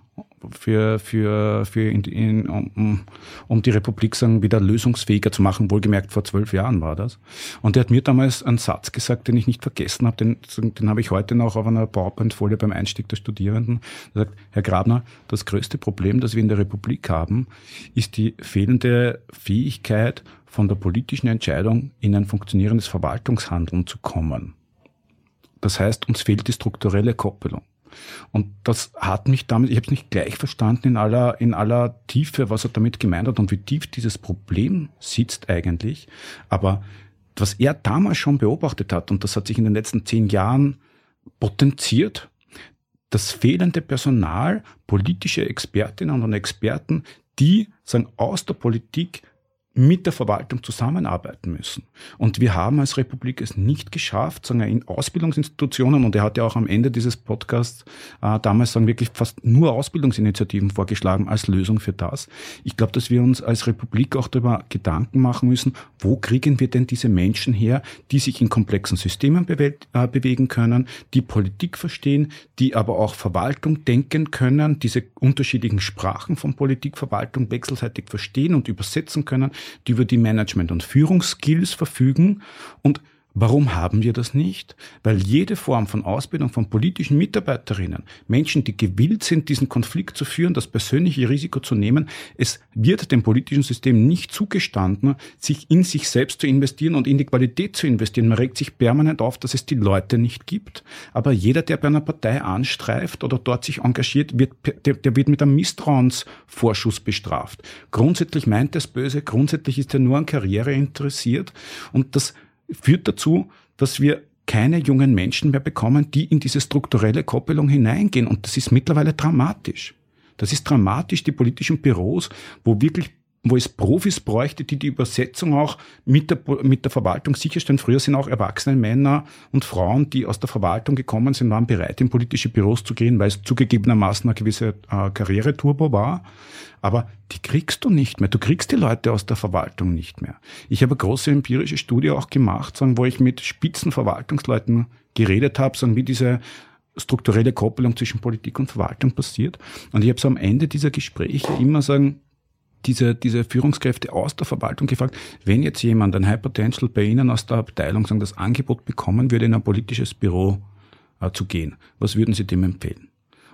für, für, für in, in, um, um die Republik sagen, wieder lösungsfähiger zu machen. Wohlgemerkt, vor zwölf Jahren war das. Und er hat mir damals einen Satz gesagt, den ich nicht vergessen habe, den, den habe ich heute noch auf einer PowerPoint-Folie beim Einstieg der Studierenden. Er sagt, Herr Grabner, das größte Problem, das wir in der Republik haben, ist die fehlende Fähigkeit, von der politischen Entscheidung in ein funktionierendes Verwaltungshandeln zu kommen. Das heißt, uns fehlt die strukturelle Koppelung. Und das hat mich damit, ich habe es nicht gleich verstanden in aller, in aller Tiefe, was er damit gemeint hat und wie tief dieses Problem sitzt eigentlich. Aber was er damals schon beobachtet hat, und das hat sich in den letzten zehn Jahren potenziert, das fehlende Personal, politische Expertinnen und Experten, die sagen, aus der Politik mit der Verwaltung zusammenarbeiten müssen. Und wir haben als Republik es nicht geschafft, sagen wir, in Ausbildungsinstitutionen, und er hat ja auch am Ende dieses Podcasts äh, damals sagen wirklich fast nur Ausbildungsinitiativen vorgeschlagen als Lösung für das. Ich glaube, dass wir uns als Republik auch darüber Gedanken machen müssen, wo kriegen wir denn diese Menschen her, die sich in komplexen Systemen bewe äh, bewegen können, die Politik verstehen, die aber auch Verwaltung denken können, diese unterschiedlichen Sprachen von Politik, Verwaltung wechselseitig verstehen und übersetzen können, die über die Management- und Führungsskills verfügen und Warum haben wir das nicht? Weil jede Form von Ausbildung von politischen Mitarbeiterinnen, Menschen, die gewillt sind, diesen Konflikt zu führen, das persönliche Risiko zu nehmen, es wird dem politischen System nicht zugestanden, sich in sich selbst zu investieren und in die Qualität zu investieren. Man regt sich permanent auf, dass es die Leute nicht gibt. Aber jeder, der bei einer Partei anstreift oder dort sich engagiert, wird, der, der wird mit einem Misstrauensvorschuss bestraft. Grundsätzlich meint es böse, grundsätzlich ist er nur an Karriere interessiert und das führt dazu, dass wir keine jungen Menschen mehr bekommen, die in diese strukturelle Koppelung hineingehen. Und das ist mittlerweile dramatisch. Das ist dramatisch, die politischen Büros, wo wirklich wo es Profis bräuchte, die die Übersetzung auch mit der, mit der Verwaltung sicherstellen. Früher sind auch erwachsene Männer und Frauen, die aus der Verwaltung gekommen sind, waren bereit, in politische Büros zu gehen, weil es zugegebenermaßen eine gewisse äh, Karriereturbo war. Aber die kriegst du nicht mehr. Du kriegst die Leute aus der Verwaltung nicht mehr. Ich habe eine große empirische Studie auch gemacht, sagen, wo ich mit Spitzenverwaltungsleuten geredet habe, sagen, wie diese strukturelle Koppelung zwischen Politik und Verwaltung passiert. Und ich habe so am Ende dieser Gespräche immer sagen, diese, diese Führungskräfte aus der Verwaltung gefragt, wenn jetzt jemand, ein High Potential bei Ihnen aus der Abteilung, sagen, das Angebot bekommen würde, in ein politisches Büro äh, zu gehen, was würden Sie dem empfehlen?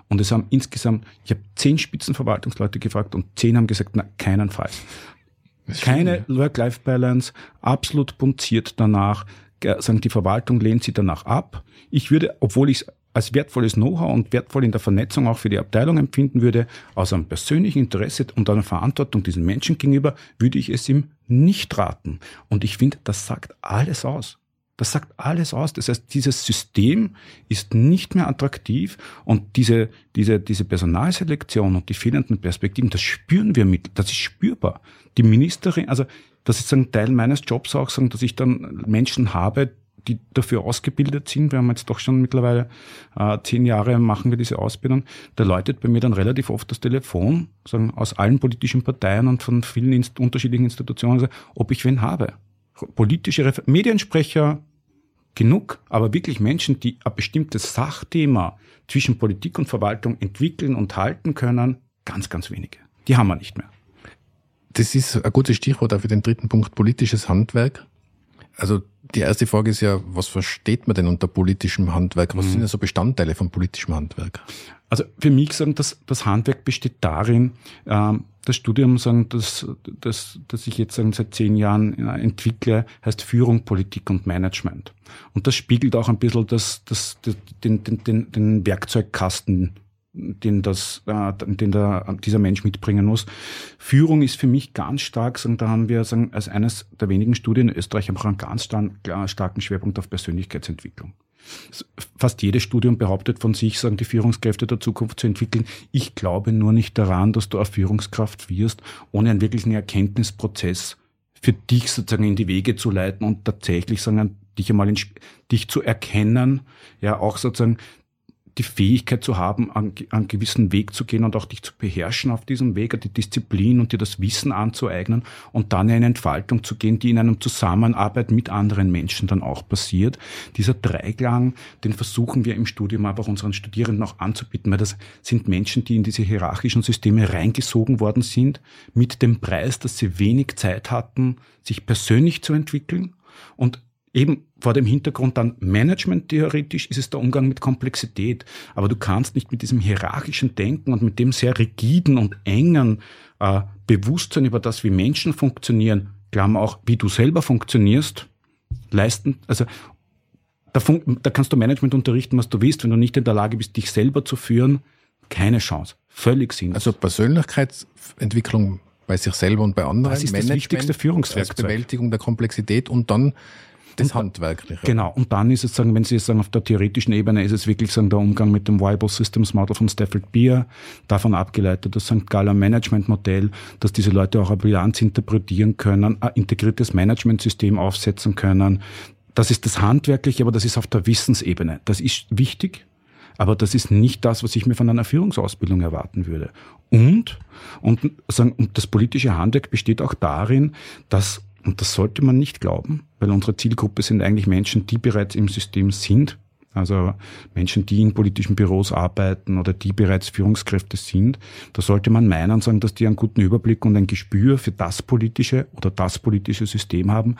Und es haben insgesamt, ich habe zehn Spitzenverwaltungsleute gefragt und zehn haben gesagt, na, keinenfalls. Keine Work-Life-Balance, absolut punziert danach, sagen, die Verwaltung lehnt sie danach ab. Ich würde, obwohl ich es als wertvolles Know-how und wertvoll in der Vernetzung auch für die Abteilung empfinden würde, aus einem persönlichen Interesse und einer Verantwortung diesen Menschen gegenüber, würde ich es ihm nicht raten. Und ich finde, das sagt alles aus. Das sagt alles aus. Das heißt, dieses System ist nicht mehr attraktiv und diese, diese, diese Personalselektion und die fehlenden Perspektiven, das spüren wir mit, das ist spürbar. Die Ministerin, also das ist ein Teil meines Jobs auch, dass ich dann Menschen habe, die dafür ausgebildet sind. Wir haben jetzt doch schon mittlerweile äh, zehn Jahre machen wir diese Ausbildung. Da läutet bei mir dann relativ oft das Telefon, sagen aus allen politischen Parteien und von vielen inst unterschiedlichen Institutionen, also, ob ich wen habe. Politische Refer Mediensprecher genug, aber wirklich Menschen, die ein bestimmtes Sachthema zwischen Politik und Verwaltung entwickeln und halten können, ganz, ganz wenige. Die haben wir nicht mehr. Das ist ein gutes Stichwort auch für den dritten Punkt, politisches Handwerk. Also die erste Frage ist ja, was versteht man denn unter politischem Handwerk? Was mhm. sind ja so Bestandteile von politischem Handwerk? Also für mich sagen, dass das Handwerk besteht darin, ähm, das Studium sagen, das, das, das ich jetzt sagen, seit zehn Jahren äh, entwickle, heißt Führung, Politik und Management. Und das spiegelt auch ein bisschen das, das, das, den, den, den, den Werkzeugkasten den das, äh, den der, dieser Mensch mitbringen muss. Führung ist für mich ganz stark, sagen, da haben wir sagen, als eines der wenigen Studien in Österreich auch einen ganz starken Schwerpunkt auf Persönlichkeitsentwicklung. Fast jedes Studium behauptet von sich, sagen die Führungskräfte der Zukunft zu entwickeln. Ich glaube nur nicht daran, dass du eine Führungskraft wirst, ohne einen wirklichen Erkenntnisprozess für dich sozusagen in die Wege zu leiten und tatsächlich sagen, dich einmal in, dich zu erkennen, ja auch sozusagen die Fähigkeit zu haben, an, einen gewissen Weg zu gehen und auch dich zu beherrschen auf diesem Weg, die Disziplin und dir das Wissen anzueignen und dann in eine Entfaltung zu gehen, die in einem Zusammenarbeit mit anderen Menschen dann auch passiert. Dieser Dreiklang, den versuchen wir im Studium aber auch unseren Studierenden auch anzubieten, weil das sind Menschen, die in diese hierarchischen Systeme reingesogen worden sind, mit dem Preis, dass sie wenig Zeit hatten, sich persönlich zu entwickeln und eben vor dem Hintergrund dann Management theoretisch ist es der Umgang mit Komplexität. Aber du kannst nicht mit diesem hierarchischen Denken und mit dem sehr rigiden und engen äh, Bewusstsein über das, wie Menschen funktionieren, Klammer auch, wie du selber funktionierst, leisten. Also da, da kannst du Management unterrichten, was du willst, wenn du nicht in der Lage bist, dich selber zu führen, keine Chance. Völlig sinnlos. Also Persönlichkeitsentwicklung bei sich selber und bei anderen. Das ist Management, das wichtigste Führungswerkzeug. Bewältigung der Komplexität und dann das Handwerkliche. Genau. Und dann ist es sagen, wenn Sie jetzt sagen, auf der theoretischen Ebene ist es wirklich sagen, der Umgang mit dem Viable Systems Model von Stafford Beer, davon abgeleitet, das St. Galler Management Modell, dass diese Leute auch eine Bilanz interpretieren können, ein integriertes Managementsystem aufsetzen können. Das ist das Handwerkliche, aber das ist auf der Wissensebene. Das ist wichtig. Aber das ist nicht das, was ich mir von einer Führungsausbildung erwarten würde. Und, und, sagen, und das politische Handwerk besteht auch darin, dass und das sollte man nicht glauben, weil unsere Zielgruppe sind eigentlich Menschen, die bereits im System sind also Menschen, die in politischen Büros arbeiten oder die bereits Führungskräfte sind, da sollte man meinen, sagen, dass die einen guten Überblick und ein Gespür für das politische oder das politische System haben.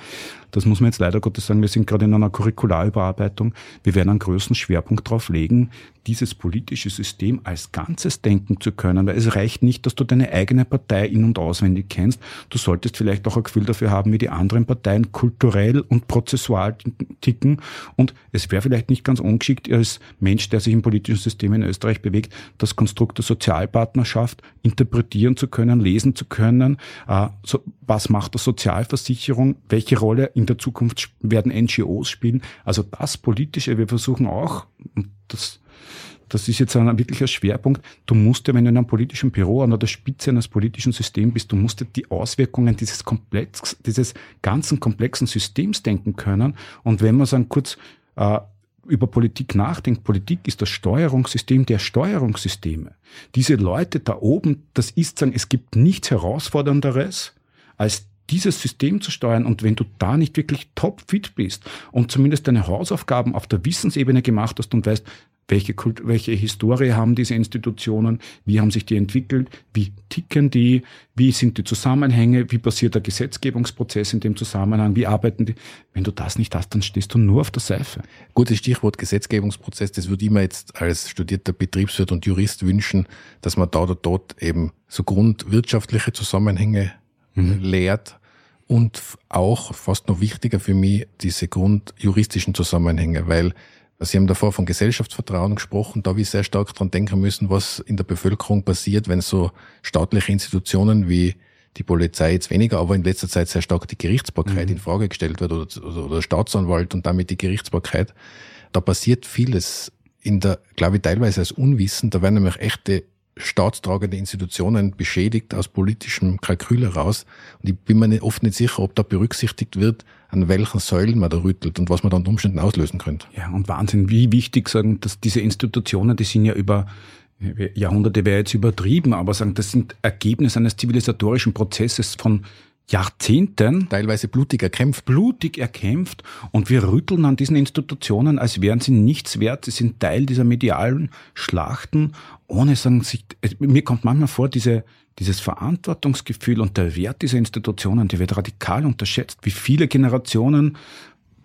Das muss man jetzt leider Gottes sagen, wir sind gerade in einer Curricularüberarbeitung. Wir werden einen größeren Schwerpunkt darauf legen, dieses politische System als Ganzes denken zu können, weil es reicht nicht, dass du deine eigene Partei in- und auswendig kennst. Du solltest vielleicht auch ein Gefühl dafür haben, wie die anderen Parteien kulturell und prozessual ticken und es wäre vielleicht nicht ganz ungeschickt als Mensch, der sich im politischen System in Österreich bewegt, das Konstrukt der Sozialpartnerschaft interpretieren zu können, lesen zu können. Äh, so, was macht der Sozialversicherung? Welche Rolle in der Zukunft werden NGOs spielen? Also das Politische, wir versuchen auch, das das ist jetzt ein wirklicher Schwerpunkt. Du musst ja, wenn du in einem politischen Büro an der Spitze eines politischen Systems bist, du musst ja die Auswirkungen dieses Komplex, dieses ganzen komplexen Systems denken können. Und wenn man sagen kurz äh, über Politik nachdenkt, Politik ist das Steuerungssystem der Steuerungssysteme. Diese Leute da oben, das ist sagen, es gibt nichts herausfordernderes, als dieses System zu steuern. Und wenn du da nicht wirklich topfit bist und zumindest deine Hausaufgaben auf der Wissensebene gemacht hast und weißt, welche, Kult, welche Historie haben diese Institutionen? Wie haben sich die entwickelt? Wie ticken die? Wie sind die Zusammenhänge? Wie passiert der Gesetzgebungsprozess in dem Zusammenhang? Wie arbeiten die? Wenn du das nicht hast, dann stehst du nur auf der Seife. Gutes Stichwort Gesetzgebungsprozess. Das würde ich mir jetzt als studierter Betriebswirt und Jurist wünschen, dass man da oder dort eben so grundwirtschaftliche Zusammenhänge mhm. lehrt und auch fast noch wichtiger für mich diese grundjuristischen Zusammenhänge, weil Sie haben davor von Gesellschaftsvertrauen gesprochen. Da habe ich sehr stark dran denken müssen, was in der Bevölkerung passiert, wenn so staatliche Institutionen wie die Polizei jetzt weniger, aber in letzter Zeit sehr stark die Gerichtsbarkeit mhm. in Frage gestellt wird oder, oder, oder Staatsanwalt und damit die Gerichtsbarkeit. Da passiert vieles in der, glaube ich, teilweise als Unwissen. Da werden nämlich echte staatstragende Institutionen beschädigt aus politischem Kalkül heraus. Und ich bin mir oft nicht sicher, ob da berücksichtigt wird, an welchen Säulen man da rüttelt und was man da unter Umständen auslösen könnte. Ja, und Wahnsinn, wie wichtig sagen, dass diese Institutionen, die sind ja über Jahrhunderte wäre jetzt übertrieben, aber sagen, das sind Ergebnisse eines zivilisatorischen Prozesses von Jahrzehnten. Teilweise blutig erkämpft. Blutig erkämpft. Und wir rütteln an diesen Institutionen, als wären sie nichts wert. Sie sind Teil dieser medialen Schlachten, ohne sagen, sich, mir kommt manchmal vor, diese, dieses Verantwortungsgefühl und der Wert dieser Institutionen, die wird radikal unterschätzt, wie viele Generationen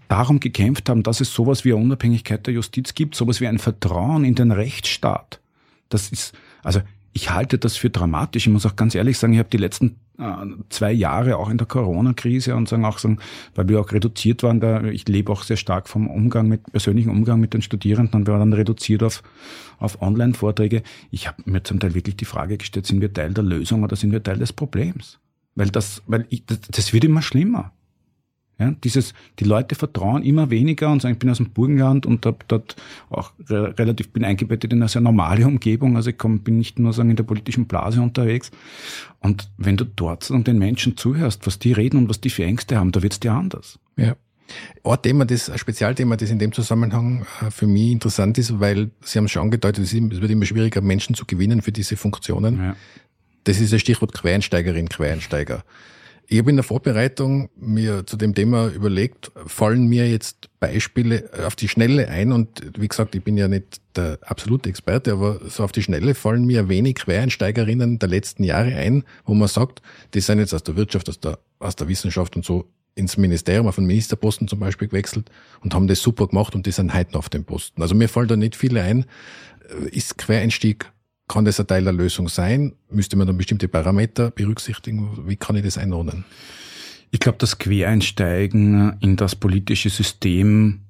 darum gekämpft haben, dass es sowas wie eine Unabhängigkeit der Justiz gibt, sowas wie ein Vertrauen in den Rechtsstaat. Das ist, also ich halte das für dramatisch. Ich muss auch ganz ehrlich sagen, ich habe die letzten äh, zwei Jahre auch in der Corona-Krise und sagen auch sagen, weil wir auch reduziert waren, da ich lebe auch sehr stark vom Umgang mit persönlichen Umgang mit den Studierenden und wir waren dann reduziert auf auf Online-Vorträge. Ich habe mir zum Teil wirklich die Frage gestellt: Sind wir Teil der Lösung oder sind wir Teil des Problems? Weil das, weil ich, das, das wird immer schlimmer. Ja, dieses, die Leute vertrauen immer weniger und sagen, ich bin aus dem Burgenland und hab dort auch re relativ, bin eingebettet in eine sehr normale Umgebung. Also ich komm, bin nicht nur sagen in der politischen Blase unterwegs. Und wenn du dort sagen, den Menschen zuhörst, was die reden und was die für Ängste haben, da wird's dir anders. Ja. Ein Thema, das, ein Spezialthema, das in dem Zusammenhang äh, für mich interessant ist, weil Sie haben es schon angedeutet, es wird immer schwieriger, Menschen zu gewinnen für diese Funktionen. Ja. Das ist das Stichwort Quereinsteigerin, Quereinsteiger. Ich habe in der Vorbereitung mir zu dem Thema überlegt, fallen mir jetzt Beispiele auf die Schnelle ein und wie gesagt, ich bin ja nicht der absolute Experte, aber so auf die Schnelle fallen mir wenig Quereinsteigerinnen der letzten Jahre ein, wo man sagt, die sind jetzt aus der Wirtschaft, aus der, aus der Wissenschaft und so ins Ministerium, auf den Ministerposten zum Beispiel gewechselt und haben das super gemacht und die sind heute noch auf dem Posten. Also mir fallen da nicht viele ein. Ist Quereinstieg kann das ein Teil der Lösung sein? Müsste man dann bestimmte Parameter berücksichtigen? Wie kann ich das einordnen? Ich glaube, das Quereinsteigen in das politische System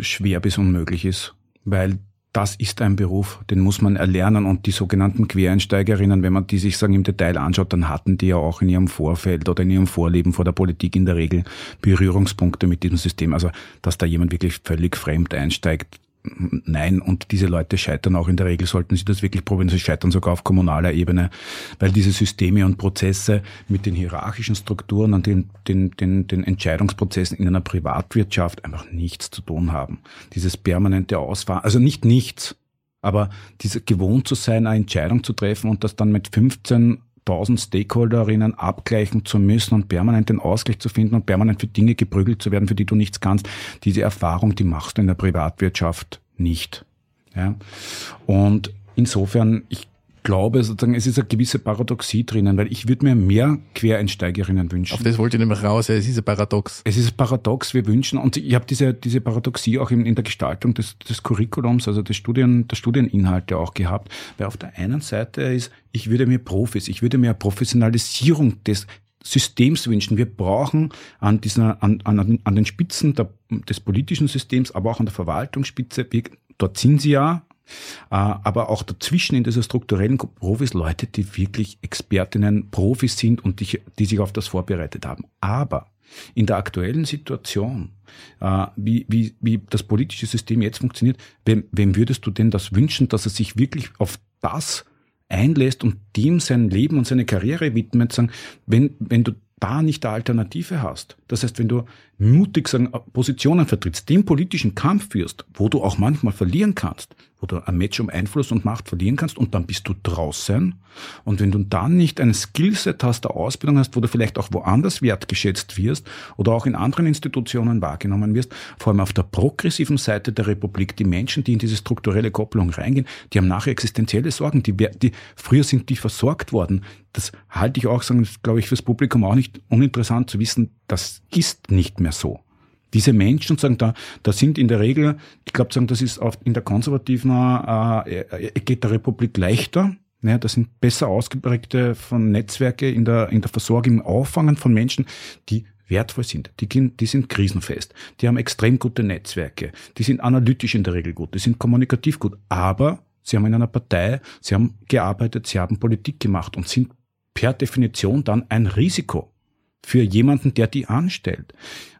schwer bis unmöglich ist, weil das ist ein Beruf, den muss man erlernen und die sogenannten Quereinsteigerinnen, wenn man die sich sagen im Detail anschaut, dann hatten die ja auch in ihrem Vorfeld oder in ihrem Vorleben vor der Politik in der Regel Berührungspunkte mit diesem System. Also, dass da jemand wirklich völlig fremd einsteigt, Nein, und diese Leute scheitern auch in der Regel, sollten sie das wirklich probieren, sie scheitern sogar auf kommunaler Ebene, weil diese Systeme und Prozesse mit den hierarchischen Strukturen und den, den, den, den Entscheidungsprozessen in einer Privatwirtschaft einfach nichts zu tun haben. Dieses permanente Ausfahren, also nicht nichts, aber diese gewohnt zu sein, eine Entscheidung zu treffen und das dann mit 15 tausend Stakeholderinnen abgleichen zu müssen und permanent den Ausgleich zu finden und permanent für Dinge geprügelt zu werden, für die du nichts kannst. Diese Erfahrung, die machst du in der Privatwirtschaft nicht. Ja? Und insofern, ich glaube sozusagen, es ist eine gewisse Paradoxie drinnen, weil ich würde mir mehr Quereinsteigerinnen wünschen. Auf das wollte ich nämlich raus, es ist ein Paradox. Es ist ein Paradox, wir wünschen, und ich habe diese, diese Paradoxie auch in, in der Gestaltung des, des Curriculums, also des Studien, der Studieninhalte auch gehabt, weil auf der einen Seite ist, ich würde mir Profis, ich würde mir eine Professionalisierung des Systems wünschen. Wir brauchen an dieser, an, an, an den Spitzen der, des politischen Systems, aber auch an der Verwaltungsspitze, wir, dort sind sie ja, aber auch dazwischen in dieser strukturellen Profis Leute, die wirklich Expertinnen, Profis sind und die, die sich auf das vorbereitet haben. Aber in der aktuellen Situation, äh, wie, wie, wie das politische System jetzt funktioniert, wem, wem würdest du denn das wünschen, dass er sich wirklich auf das einlässt und dem sein Leben und seine Karriere widmet, sagen, wenn, wenn du da nicht eine Alternative hast. Das heißt, wenn du mutig sagen, Positionen vertrittst, den politischen Kampf führst, wo du auch manchmal verlieren kannst, du ein Match um Einfluss und Macht verlieren kannst und dann bist du draußen. Und wenn du dann nicht ein Skillset hast, eine Ausbildung hast, wo du vielleicht auch woanders wertgeschätzt wirst oder auch in anderen Institutionen wahrgenommen wirst, vor allem auf der progressiven Seite der Republik, die Menschen, die in diese strukturelle Kopplung reingehen, die haben nachher existenzielle Sorgen. Die, die, früher sind die versorgt worden. Das halte ich auch, sagen, glaube ich, fürs Publikum auch nicht uninteressant zu wissen, das ist nicht mehr so. Diese Menschen sagen da, da sind in der Regel, ich glaube, sagen, das ist oft in der konservativen äh, äh, geht der Republik leichter. Ja, das sind besser ausgeprägte von Netzwerke in der in der Versorgung, Auffangen von Menschen, die wertvoll sind. Die, die sind krisenfest. Die haben extrem gute Netzwerke. Die sind analytisch in der Regel gut. Die sind kommunikativ gut. Aber sie haben in einer Partei, sie haben gearbeitet, sie haben Politik gemacht und sind per Definition dann ein Risiko für jemanden, der die anstellt.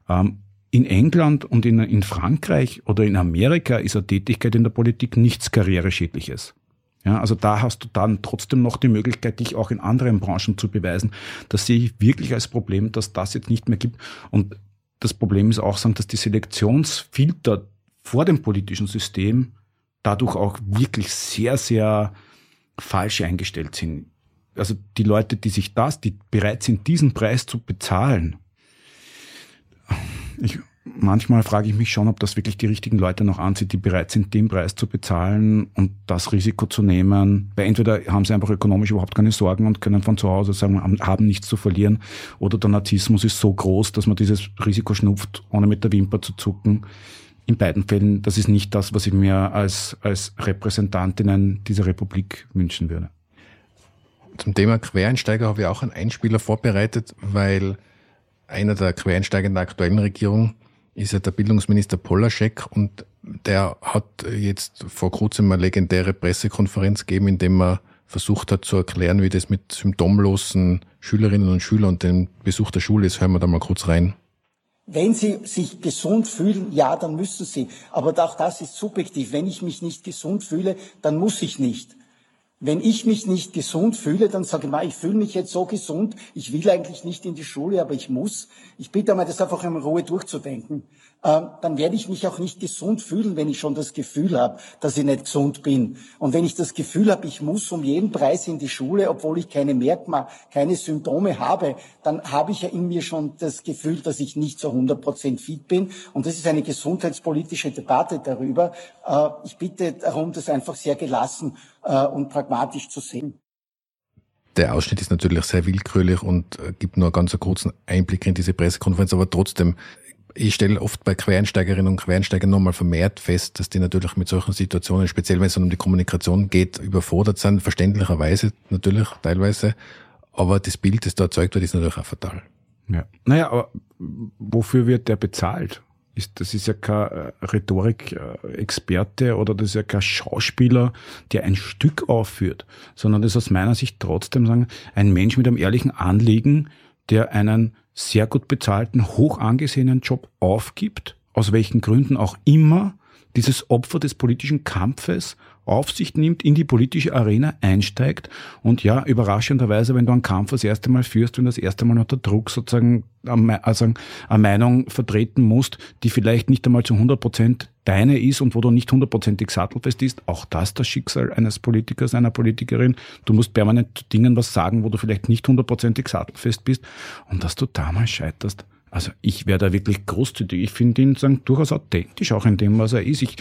Ähm, in England und in, in Frankreich oder in Amerika ist eine Tätigkeit in der Politik nichts Karriereschädliches. Ja, also da hast du dann trotzdem noch die Möglichkeit, dich auch in anderen Branchen zu beweisen. Das sehe ich wirklich als Problem, dass das jetzt nicht mehr gibt. Und das Problem ist auch, dass die Selektionsfilter vor dem politischen System dadurch auch wirklich sehr, sehr falsch eingestellt sind. Also die Leute, die sich das, die bereit sind, diesen Preis zu bezahlen, ich, manchmal frage ich mich schon, ob das wirklich die richtigen Leute noch anzieht, die bereit sind, den Preis zu bezahlen und das Risiko zu nehmen. Weil entweder haben sie einfach ökonomisch überhaupt keine Sorgen und können von zu Hause sagen, haben nichts zu verlieren, oder der Narzissmus ist so groß, dass man dieses Risiko schnupft, ohne mit der Wimper zu zucken. In beiden Fällen, das ist nicht das, was ich mir als, als Repräsentantinnen dieser Republik wünschen würde. Zum Thema Quereinsteiger habe ich auch einen Einspieler vorbereitet, weil einer der Quereinsteiger in der aktuellen Regierung ist ja der Bildungsminister Polaschek und der hat jetzt vor kurzem eine legendäre Pressekonferenz gegeben, in dem er versucht hat zu erklären, wie das mit symptomlosen Schülerinnen und Schülern und dem Besuch der Schule ist. Hören wir da mal kurz rein. Wenn Sie sich gesund fühlen, ja, dann müssen Sie. Aber auch das ist subjektiv. Wenn ich mich nicht gesund fühle, dann muss ich nicht. Wenn ich mich nicht gesund fühle, dann sage ich mal, ich fühle mich jetzt so gesund, ich will eigentlich nicht in die Schule, aber ich muss. Ich bitte mal, das einfach in Ruhe durchzudenken. Ähm, dann werde ich mich auch nicht gesund fühlen, wenn ich schon das Gefühl habe, dass ich nicht gesund bin. Und wenn ich das Gefühl habe, ich muss um jeden Preis in die Schule, obwohl ich keine Merkmale, keine Symptome habe, dann habe ich ja in mir schon das Gefühl, dass ich nicht zu 100 Prozent fit bin. Und das ist eine gesundheitspolitische Debatte darüber. Äh, ich bitte darum, das einfach sehr gelassen äh, und pragmatisch zu sehen. Der Ausschnitt ist natürlich sehr willkürlich und äh, gibt nur einen ganz kurzen Einblick in diese Pressekonferenz, aber trotzdem ich stelle oft bei Quereinsteigerinnen und Quereinsteigern nochmal vermehrt fest, dass die natürlich mit solchen Situationen, speziell wenn es um die Kommunikation geht, überfordert sind, verständlicherweise natürlich teilweise. Aber das Bild, das da erzeugt wird, ist natürlich auch fatal. Ja. Naja, aber wofür wird der bezahlt? Ist, das ist ja kein äh, Rhetorik-Experte oder das ist ja kein Schauspieler, der ein Stück aufführt, sondern das ist aus meiner Sicht trotzdem sagen, ein Mensch mit einem ehrlichen Anliegen, der einen sehr gut bezahlten, hoch angesehenen Job aufgibt, aus welchen Gründen auch immer, dieses Opfer des politischen Kampfes auf sich nimmt, in die politische Arena einsteigt und ja, überraschenderweise, wenn du einen Kampf das erste Mal führst und das erste Mal unter Druck sozusagen also eine Meinung vertreten musst, die vielleicht nicht einmal zu 100 Prozent deine ist und wo du nicht hundertprozentig sattelfest ist, auch das das Schicksal eines Politikers, einer Politikerin. Du musst permanent zu Dingen was sagen, wo du vielleicht nicht hundertprozentig sattelfest bist und dass du damals scheiterst. Also ich wäre da wirklich großzügig. Ich finde ihn sagen, durchaus authentisch auch in dem, was er ist. Ich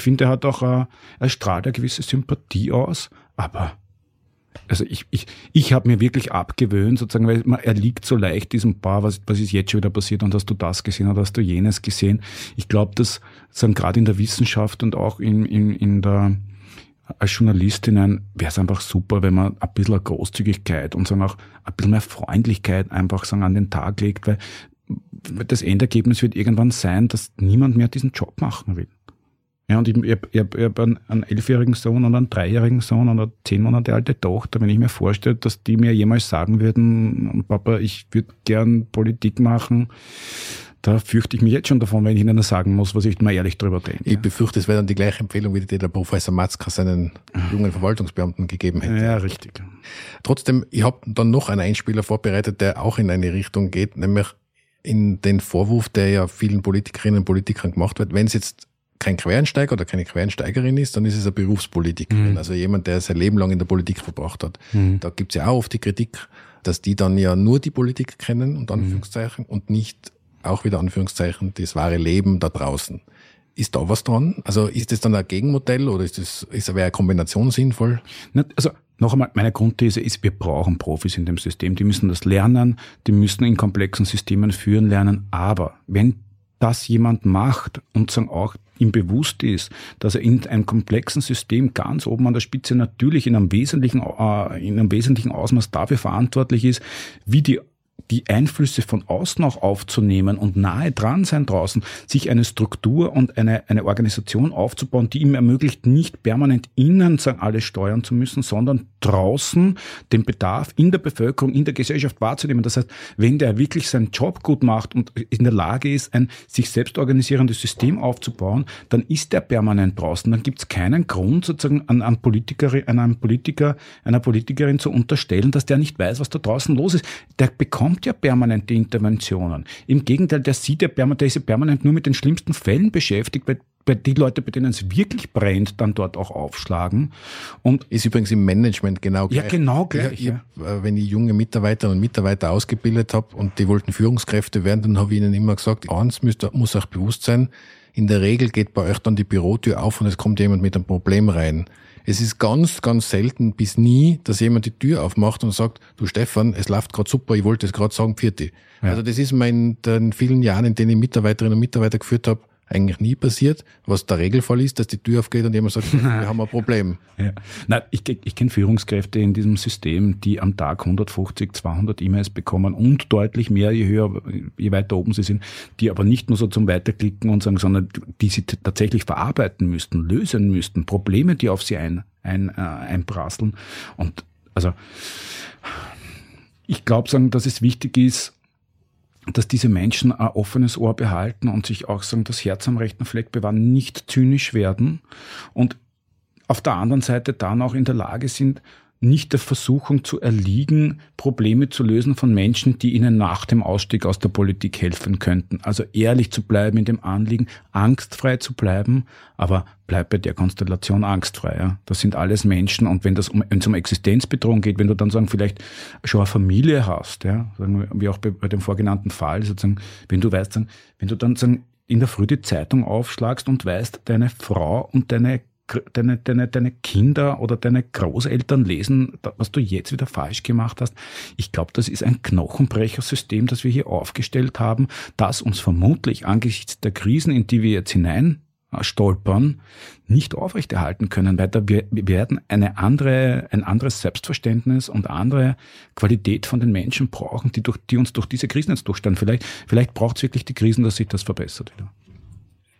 finde, er hat auch, äh, er strahlt eine gewisse Sympathie aus, aber also ich, ich, ich habe mir wirklich abgewöhnt, sozusagen, weil man, er liegt so leicht diesem Paar, was, was ist jetzt schon wieder passiert und hast du das gesehen oder hast du jenes gesehen. Ich glaube, dass sagen gerade in der Wissenschaft und auch in, in, in der als Journalistinnen wäre es einfach super, wenn man ein bisschen Großzügigkeit und sagen auch ein bisschen mehr Freundlichkeit einfach sagen an den Tag legt, weil das Endergebnis wird irgendwann sein, dass niemand mehr diesen Job machen will. Ja, und ich, ich, ich, ich habe einen, einen elfjährigen Sohn und einen dreijährigen Sohn und eine zehn Monate alte Tochter. Wenn ich mir vorstelle, dass die mir jemals sagen würden, Papa, ich würde gern Politik machen, da fürchte ich mich jetzt schon davon, wenn ich Ihnen sagen muss, was ich mal ehrlich drüber denke. Ich befürchte, es wäre dann die gleiche Empfehlung, wie die der Professor Matzka seinen jungen Verwaltungsbeamten gegeben hätte. Ja, richtig. Trotzdem, ich habe dann noch einen Einspieler vorbereitet, der auch in eine Richtung geht, nämlich in den Vorwurf, der ja vielen Politikerinnen und Politikern gemacht wird, wenn es jetzt kein Quereinsteiger oder keine Quereinsteigerin ist, dann ist es eine Berufspolitikerin, mhm. also jemand, der sein Leben lang in der Politik verbracht hat. Mhm. Da gibt's ja auch oft die Kritik, dass die dann ja nur die Politik kennen, und Anführungszeichen, mhm. und nicht auch wieder Anführungszeichen das wahre Leben da draußen. Ist da was dran? Also ist das dann ein Gegenmodell oder ist das, ist eine Kombination sinnvoll? Also noch einmal, meine Grundthese ist, wir brauchen Profis in dem System. Die müssen das lernen, die müssen in komplexen Systemen führen lernen. Aber wenn das jemand macht und sagen auch ihm bewusst ist, dass er in einem komplexen System ganz oben an der Spitze natürlich in einem wesentlichen, äh, in einem wesentlichen Ausmaß dafür verantwortlich ist, wie die die Einflüsse von außen auch aufzunehmen und nahe dran sein draußen, sich eine Struktur und eine, eine Organisation aufzubauen, die ihm ermöglicht, nicht permanent innen sagen, alles steuern zu müssen, sondern draußen den Bedarf in der Bevölkerung, in der Gesellschaft wahrzunehmen. Das heißt, wenn der wirklich seinen Job gut macht und in der Lage ist, ein sich selbst organisierendes System aufzubauen, dann ist der permanent draußen. Dann gibt es keinen Grund, sozusagen an, an Politikerin, an einem Politiker, einer Politikerin zu unterstellen, dass der nicht weiß, was da draußen los ist. Der bekommt ja permanente Interventionen. Im Gegenteil, der sieht ja permanent, der ist ja permanent nur mit den schlimmsten Fällen beschäftigt, bei bei die Leute, bei denen es wirklich brennt, dann dort auch aufschlagen. Und ist übrigens im Management genau gleich. Ja, genau gleich. Ja, ich, äh, wenn ich junge Mitarbeiterinnen und Mitarbeiter ausgebildet habe und die wollten Führungskräfte werden, dann habe ich ihnen immer gesagt, eins müsst, muss euch bewusst sein, in der Regel geht bei euch dann die Bürotür auf und es kommt jemand mit einem Problem rein. Es ist ganz, ganz selten bis nie, dass jemand die Tür aufmacht und sagt, du Stefan, es läuft gerade super, ich wollte es gerade sagen, vierte. Ja. Also das ist mir in den vielen Jahren, in denen ich Mitarbeiterinnen und Mitarbeiter geführt habe, eigentlich nie passiert, was der Regelfall ist, dass die Tür aufgeht und jemand sagt, wir haben ein Problem. Ja. Nein, ich, ich kenne Führungskräfte in diesem System, die am Tag 150, 200 E-Mails bekommen und deutlich mehr, je höher, je weiter oben sie sind, die aber nicht nur so zum Weiterklicken und sagen, sondern die sie tatsächlich verarbeiten müssten, lösen müssten, Probleme, die auf sie ein, ein, äh, einprasseln. Und also ich glaube, sagen, dass es wichtig ist, dass diese Menschen ein offenes Ohr behalten und sich auch sagen, das Herz am rechten Fleck bewahren, nicht zynisch werden und auf der anderen Seite dann auch in der Lage sind, nicht der Versuchung zu erliegen, Probleme zu lösen von Menschen, die ihnen nach dem Ausstieg aus der Politik helfen könnten. Also ehrlich zu bleiben in dem Anliegen, angstfrei zu bleiben, aber bleib bei der Konstellation angstfrei. Ja. Das sind alles Menschen und wenn das um, wenn es um Existenzbedrohung geht, wenn du dann sagen, vielleicht schon eine Familie hast, ja, sagen wie auch bei, bei dem vorgenannten Fall, sozusagen, wenn du weißt, sagen, wenn du dann sagen, in der Früh die Zeitung aufschlagst und weißt, deine Frau und deine deine, deine, deine Kinder oder deine Großeltern lesen, was du jetzt wieder falsch gemacht hast. Ich glaube, das ist ein Knochenbrechersystem, das wir hier aufgestellt haben, das uns vermutlich angesichts der Krisen, in die wir jetzt hinein stolpern, nicht aufrechterhalten können, weil wir, wir werden eine andere, ein anderes Selbstverständnis und andere Qualität von den Menschen brauchen, die, durch, die uns durch diese Krisen jetzt durchstehen. Vielleicht, vielleicht braucht es wirklich die Krisen, dass sich das verbessert wieder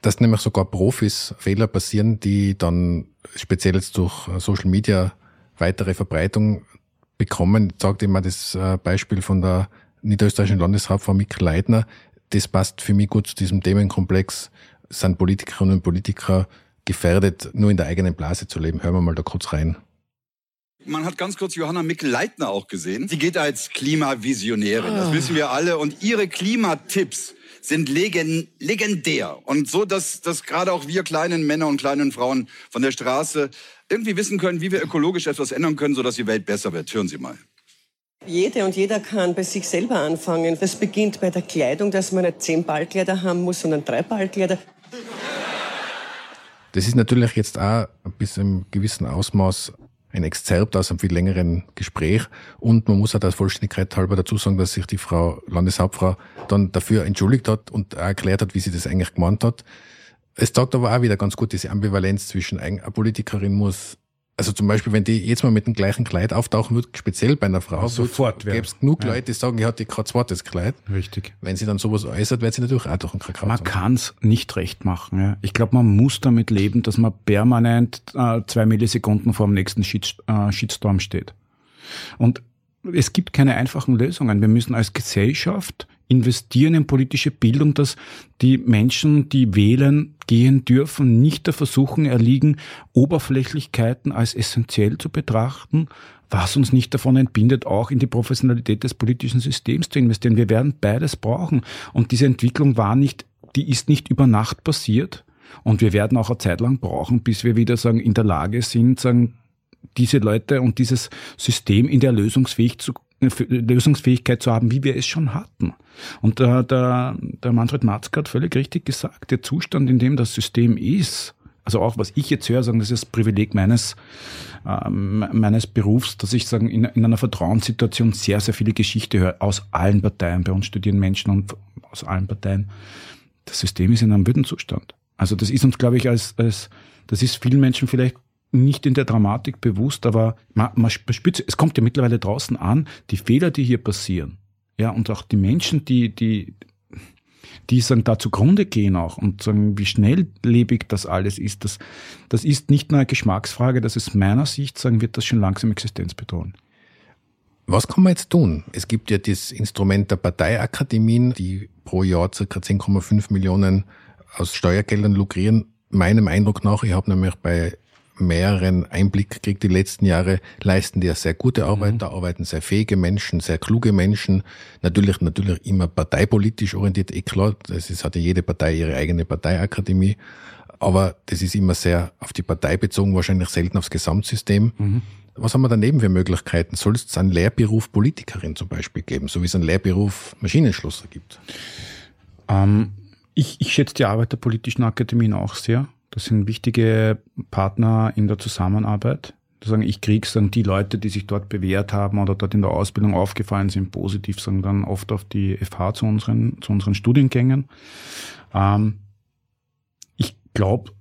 dass nämlich sogar Profis Fehler passieren, die dann speziell jetzt durch Social Media weitere Verbreitung bekommen. Ich sage immer das äh, Beispiel von der niederösterreichischen Landeshauptfrau Mikkel Leitner. Das passt für mich gut zu diesem Themenkomplex. Sind Politikerinnen und Politiker gefährdet, nur in der eigenen Blase zu leben? Hören wir mal da kurz rein. Man hat ganz kurz Johanna Mikl-Leitner auch gesehen. Sie geht als Klimavisionärin, das ah. wissen wir alle. Und ihre Klimatipps sind legend, legendär. Und so, dass, dass gerade auch wir kleinen Männer und kleinen Frauen von der Straße irgendwie wissen können, wie wir ökologisch etwas ändern können, sodass die Welt besser wird. Hören Sie mal. Jede und jeder kann bei sich selber anfangen. Das beginnt bei der Kleidung, dass man nicht zehn Ballkleider haben muss, sondern drei Ballkleider. Das ist natürlich jetzt auch bis im gewissen Ausmaß ein Exzerpt aus einem viel längeren Gespräch. Und man muss auch der Vollständigkeit halber dazu sagen, dass sich die Frau Landeshauptfrau dann dafür entschuldigt hat und erklärt hat, wie sie das eigentlich gemeint hat. Es zeigt aber auch wieder ganz gut diese Ambivalenz zwischen eine Politikerin muss also zum Beispiel, wenn die jetzt mal mit dem gleichen Kleid auftauchen würde, speziell bei einer Frau, sofort gäbe es genug ja. Leute, die sagen, ich hatte gerade zweites Kleid. Richtig. Wenn sie dann sowas äußert, wird sie natürlich auch durch einen Kakao. Man kann es nicht recht machen. Ja. Ich glaube, man muss damit leben, dass man permanent äh, zwei Millisekunden vor dem nächsten Shit, äh, Shitstorm steht. Und es gibt keine einfachen Lösungen. Wir müssen als Gesellschaft investieren in politische Bildung, dass die Menschen, die wählen gehen dürfen, nicht der Versuchung erliegen, Oberflächlichkeiten als essentiell zu betrachten, was uns nicht davon entbindet, auch in die Professionalität des politischen Systems zu investieren. Wir werden beides brauchen. Und diese Entwicklung war nicht, die ist nicht über Nacht passiert. Und wir werden auch eine Zeit lang brauchen, bis wir wieder sagen, in der Lage sind, sagen, diese Leute und dieses System in der Lösungsfähig zu, Lösungsfähigkeit zu haben, wie wir es schon hatten. Und der, der, der Manfred Matzke hat völlig richtig gesagt, der Zustand, in dem das System ist, also auch was ich jetzt höre, sagen, das ist das Privileg meines, äh, meines Berufs, dass ich sagen, in, in einer Vertrauenssituation sehr, sehr viele Geschichte höre aus allen Parteien. Bei uns studieren Menschen und aus allen Parteien. Das System ist in einem Würdenzustand. Also das ist uns, glaube ich, als, als das ist vielen Menschen vielleicht nicht in der Dramatik bewusst, aber man, man spürt, es kommt ja mittlerweile draußen an, die Fehler, die hier passieren, Ja, und auch die Menschen, die, die, die sagen, da zugrunde gehen auch und sagen, wie schnelllebig das alles ist, das, das ist nicht nur eine Geschmacksfrage, das ist meiner Sicht, sagen, wird das schon langsam Existenz bedrohen. Was kann man jetzt tun? Es gibt ja das Instrument der Parteiakademien, die pro Jahr ca. 10,5 Millionen aus Steuergeldern lukrieren. Meinem Eindruck nach, ich habe nämlich bei mehreren Einblick gekriegt die letzten Jahre, leisten die ja sehr gute Arbeit, mhm. da arbeiten sehr fähige Menschen, sehr kluge Menschen, natürlich, natürlich immer parteipolitisch orientiert, eh klar, das ist, hat ja jede Partei ihre eigene Parteiakademie, aber das ist immer sehr auf die Partei bezogen, wahrscheinlich selten aufs Gesamtsystem. Mhm. Was haben wir daneben für Möglichkeiten? Soll es einen Lehrberuf Politikerin zum Beispiel geben, so wie es einen Lehrberuf Maschinenschlosser gibt? Ähm, ich, ich schätze die Arbeit der politischen Akademien auch sehr. Das sind wichtige Partner in der Zusammenarbeit. Sagen, ich kriege sagen die Leute, die sich dort bewährt haben oder dort in der Ausbildung aufgefallen sind, positiv, sagen dann oft auf die FH zu unseren, zu unseren Studiengängen. Ähm, ich glaube,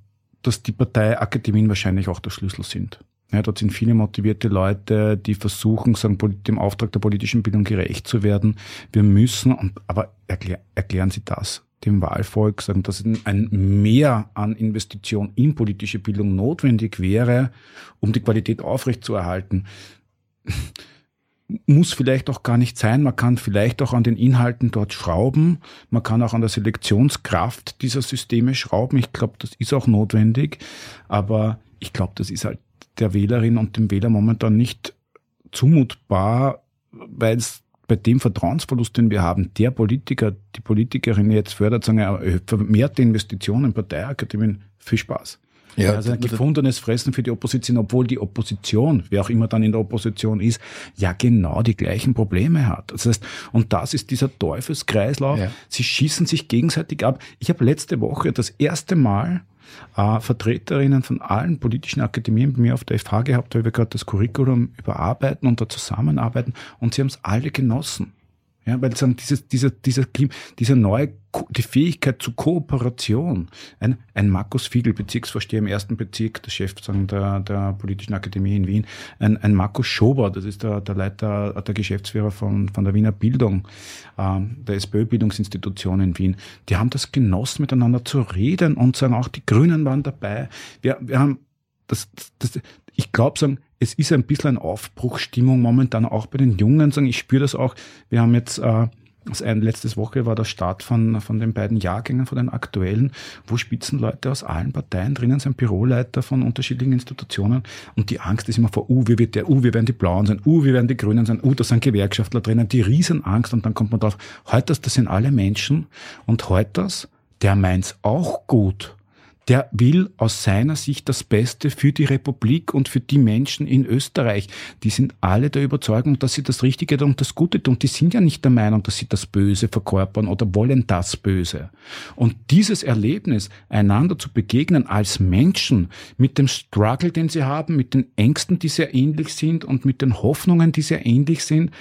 dass die Parteiakademien wahrscheinlich auch der Schlüssel sind. Ja, dort sind viele motivierte Leute, die versuchen, sagen, dem Auftrag der politischen Bildung gerecht zu werden. Wir müssen, aber erklär, erklären Sie das dem Wahlvolk, sagen, dass ein Mehr an Investition in politische Bildung notwendig wäre, um die Qualität aufrechtzuerhalten. Muss vielleicht auch gar nicht sein. Man kann vielleicht auch an den Inhalten dort schrauben. Man kann auch an der Selektionskraft dieser Systeme schrauben. Ich glaube, das ist auch notwendig. Aber ich glaube, das ist halt der Wählerin und dem Wähler momentan nicht zumutbar, weil es bei dem Vertrauensverlust, den wir haben, der Politiker, die Politikerin jetzt fördert, sagen, vermehrte Investitionen in Parteiakademien, viel Spaß. Ja, also ein gefundenes Fressen für die Opposition, obwohl die Opposition, wer auch immer dann in der Opposition ist, ja genau die gleichen Probleme hat. Das heißt, und das ist dieser Teufelskreislauf. Ja. Sie schießen sich gegenseitig ab. Ich habe letzte Woche das erste Mal äh, Vertreterinnen von allen politischen Akademien bei mir auf der FH gehabt, weil wir gerade das Curriculum überarbeiten und da zusammenarbeiten und sie haben es alle genossen. Ja, weil sagen, dieses, dieser, dieser, dieser neue, die Fähigkeit zur Kooperation. Ein, ein Markus Fiegel, Bezirksvorsteher im ersten Bezirk, der Chef sagen, der, der Politischen Akademie in Wien, ein, ein Markus Schober, das ist der, der Leiter, der Geschäftsführer von, von der Wiener Bildung, ähm, der SPÖ-Bildungsinstitution in Wien. Die haben das genossen, miteinander zu reden und sagen, auch die Grünen waren dabei. Wir, wir haben das, das, ich glaube, sagen, es ist ein bisschen eine Aufbruchstimmung momentan auch bei den Jungen. Sagen, ich spüre das auch. Wir haben jetzt äh, das ein, letztes Woche war der Start von, von den beiden Jahrgängen, von den aktuellen, wo Spitzenleute aus allen Parteien drinnen sind, Büroleiter von unterschiedlichen Institutionen. Und die Angst ist immer vor, uh, wie wird der, uh, wie werden die Blauen sein, uh, wie werden die Grünen sein, uh, da sind Gewerkschaftler drinnen, die Riesenangst. Und dann kommt man drauf, heute das, das sind alle Menschen. Und heute das, der meint's auch gut der will aus seiner Sicht das Beste für die Republik und für die Menschen in Österreich. Die sind alle der Überzeugung, dass sie das Richtige und das Gute tun. Die sind ja nicht der Meinung, dass sie das Böse verkörpern oder wollen das Böse. Und dieses Erlebnis, einander zu begegnen als Menschen, mit dem Struggle, den sie haben, mit den Ängsten, die sehr ähnlich sind und mit den Hoffnungen, die sehr ähnlich sind,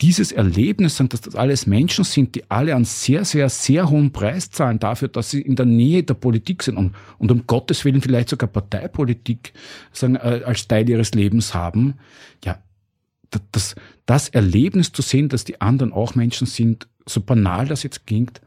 dieses Erlebnis, dass das alles Menschen sind, die alle einen sehr, sehr, sehr hohen Preis zahlen dafür, dass sie in der Nähe der Politik sind und, und um Gottes Willen vielleicht sogar Parteipolitik sagen, äh, als Teil ihres Lebens haben, ja, das, das Erlebnis zu sehen, dass die anderen auch Menschen sind, so banal das jetzt klingt,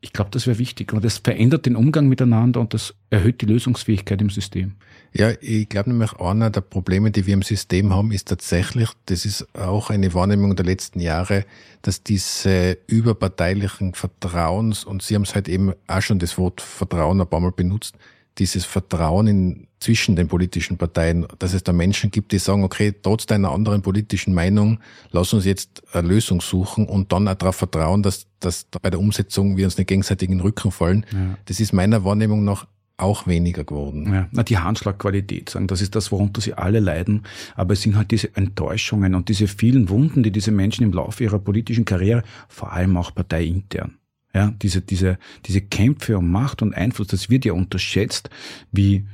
ich glaube, das wäre wichtig. Und das verändert den Umgang miteinander und das erhöht die Lösungsfähigkeit im System. Ja, ich glaube nämlich, einer der Probleme, die wir im System haben, ist tatsächlich, das ist auch eine Wahrnehmung der letzten Jahre, dass diese überparteilichen Vertrauens, und Sie haben es halt eben auch schon das Wort Vertrauen ein paar Mal benutzt, dieses Vertrauen in, zwischen den politischen Parteien, dass es da Menschen gibt, die sagen, okay, trotz deiner anderen politischen Meinung, lass uns jetzt eine Lösung suchen und dann auch darauf vertrauen, dass, dass bei der Umsetzung wir uns nicht gegenseitig in den Rücken fallen. Ja. Das ist meiner Wahrnehmung nach auch weniger geworden. Ja, na, die Handschlagqualität, sagen, das ist das, worunter sie alle leiden. Aber es sind halt diese Enttäuschungen und diese vielen Wunden, die diese Menschen im Laufe ihrer politischen Karriere, vor allem auch parteiintern, ja, diese, diese, diese Kämpfe um Macht und Einfluss, das wird ja unterschätzt, wie,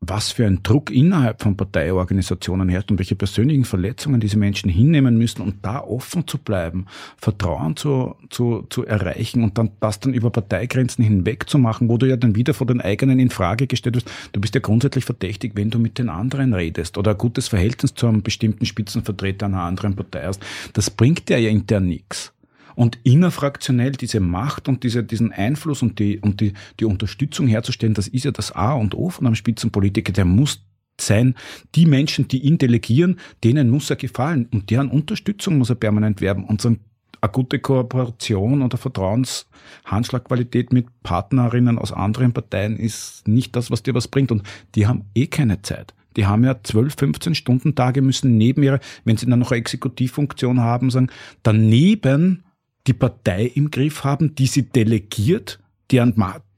was für ein Druck innerhalb von Parteiorganisationen herrscht und welche persönlichen Verletzungen diese Menschen hinnehmen müssen und da offen zu bleiben, Vertrauen zu, zu, zu erreichen und dann das dann über Parteigrenzen hinweg zu machen, wo du ja dann wieder vor den eigenen in Frage gestellt wirst. Du bist ja grundsätzlich verdächtig, wenn du mit den anderen redest oder ein gutes Verhältnis zu einem bestimmten Spitzenvertreter einer anderen Partei hast. Das bringt dir ja intern nichts. Und innerfraktionell diese Macht und diese, diesen Einfluss und die, und die, die Unterstützung herzustellen, das ist ja das A und O von einem Spitzenpolitiker. Der muss sein, die Menschen, die ihn delegieren, denen muss er gefallen und deren Unterstützung muss er permanent werben. Und so eine gute Kooperation oder Vertrauenshandschlagqualität mit Partnerinnen aus anderen Parteien ist nicht das, was dir was bringt. Und die haben eh keine Zeit. Die haben ja 12, 15 Stunden Tage müssen neben ihrer, wenn sie dann noch eine Exekutivfunktion haben, sagen, daneben die Partei im Griff haben, die sie delegiert, die,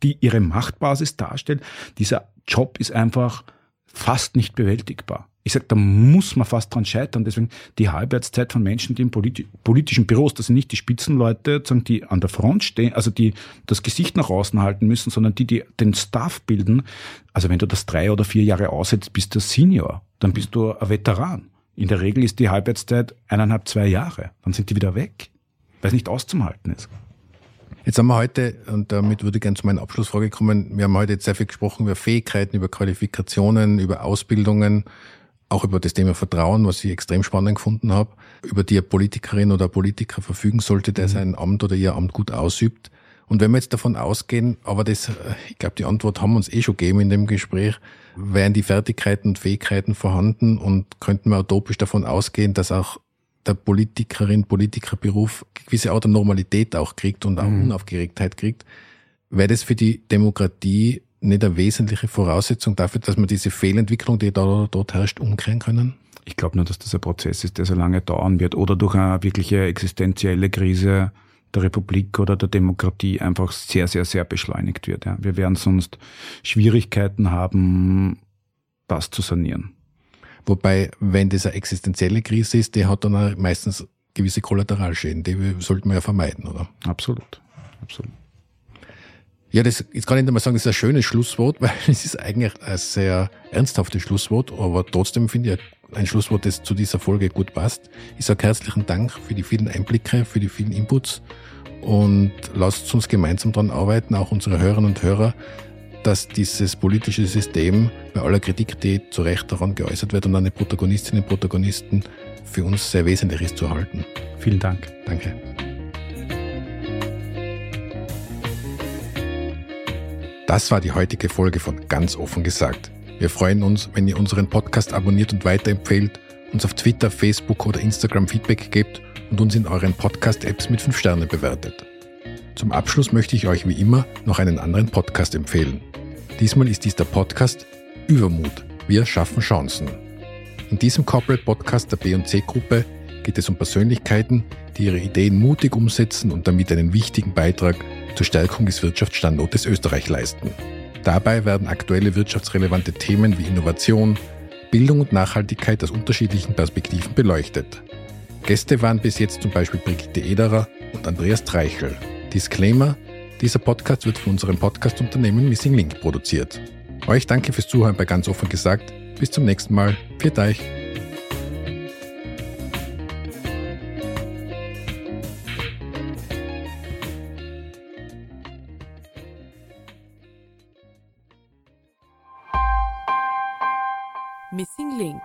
die ihre Machtbasis darstellt. Dieser Job ist einfach fast nicht bewältigbar. Ich sage, da muss man fast dran scheitern. Deswegen die Halbwertszeit von Menschen, die in politi politischen Büros, das sind nicht die Spitzenleute, die an der Front stehen, also die das Gesicht nach außen halten müssen, sondern die, die den Staff bilden. Also wenn du das drei oder vier Jahre aussetzt, bist du Senior, dann bist du ein Veteran. In der Regel ist die Halbwertszeit eineinhalb, zwei Jahre. Dann sind die wieder weg, weil es nicht auszuhalten ist. Jetzt haben wir heute, und damit würde ich gerne zu meiner Abschlussfrage kommen, wir haben heute jetzt sehr viel gesprochen über Fähigkeiten, über Qualifikationen, über Ausbildungen, auch über das Thema Vertrauen, was ich extrem spannend gefunden habe, über die eine Politikerin oder ein Politiker verfügen sollte, der mhm. sein Amt oder ihr Amt gut ausübt. Und wenn wir jetzt davon ausgehen, aber das, ich glaube, die Antwort haben wir uns eh schon gegeben in dem Gespräch, wären die Fertigkeiten und Fähigkeiten vorhanden und könnten wir utopisch davon ausgehen, dass auch der Politikerin, Politikerberuf gewisse Art der Normalität auch kriegt und auch mhm. Unaufgeregtheit kriegt, wäre das für die Demokratie nicht eine wesentliche Voraussetzung dafür, dass man diese Fehlentwicklung, die da oder dort herrscht, umkehren können? Ich glaube nur, dass das ein Prozess ist, der so lange dauern wird oder durch eine wirkliche existenzielle Krise der Republik oder der Demokratie einfach sehr, sehr, sehr beschleunigt wird. Ja. Wir werden sonst Schwierigkeiten haben, das zu sanieren. Wobei, wenn das eine existenzielle Krise ist, die hat dann meistens gewisse Kollateralschäden, die sollten wir ja vermeiden, oder? Absolut, absolut. Ja, das, jetzt kann ich nicht mal sagen, das ist ein schönes Schlusswort, weil es ist eigentlich ein sehr ernsthaftes Schlusswort, aber trotzdem finde ich ein Schlusswort, das zu dieser Folge gut passt. Ich sage herzlichen Dank für die vielen Einblicke, für die vielen Inputs und lasst uns gemeinsam daran arbeiten, auch unsere Hörerinnen und Hörer, dass dieses politische System bei aller Kritik, die zu Recht daran geäußert wird und an die Protagonistinnen und Protagonisten für uns sehr wesentlich ist zu halten. Vielen Dank. Danke. Das war die heutige Folge von Ganz offen gesagt. Wir freuen uns, wenn ihr unseren Podcast abonniert und weiterempfehlt, uns auf Twitter, Facebook oder Instagram Feedback gebt und uns in euren Podcast-Apps mit 5 Sternen bewertet. Zum Abschluss möchte ich euch wie immer noch einen anderen Podcast empfehlen. Diesmal ist dies der Podcast Übermut. Wir schaffen Chancen. In diesem Corporate Podcast der B&C-Gruppe geht es um Persönlichkeiten, die ihre Ideen mutig umsetzen und damit einen wichtigen Beitrag zur Stärkung des Wirtschaftsstandortes Österreich leisten. Dabei werden aktuelle wirtschaftsrelevante Themen wie Innovation, Bildung und Nachhaltigkeit aus unterschiedlichen Perspektiven beleuchtet. Gäste waren bis jetzt zum Beispiel Brigitte Ederer und Andreas Treichel. Disclaimer, dieser Podcast wird von unserem Podcast-Unternehmen Missing Link produziert. Euch danke fürs Zuhören bei ganz offen gesagt. Bis zum nächsten Mal. Viert euch. Missing Link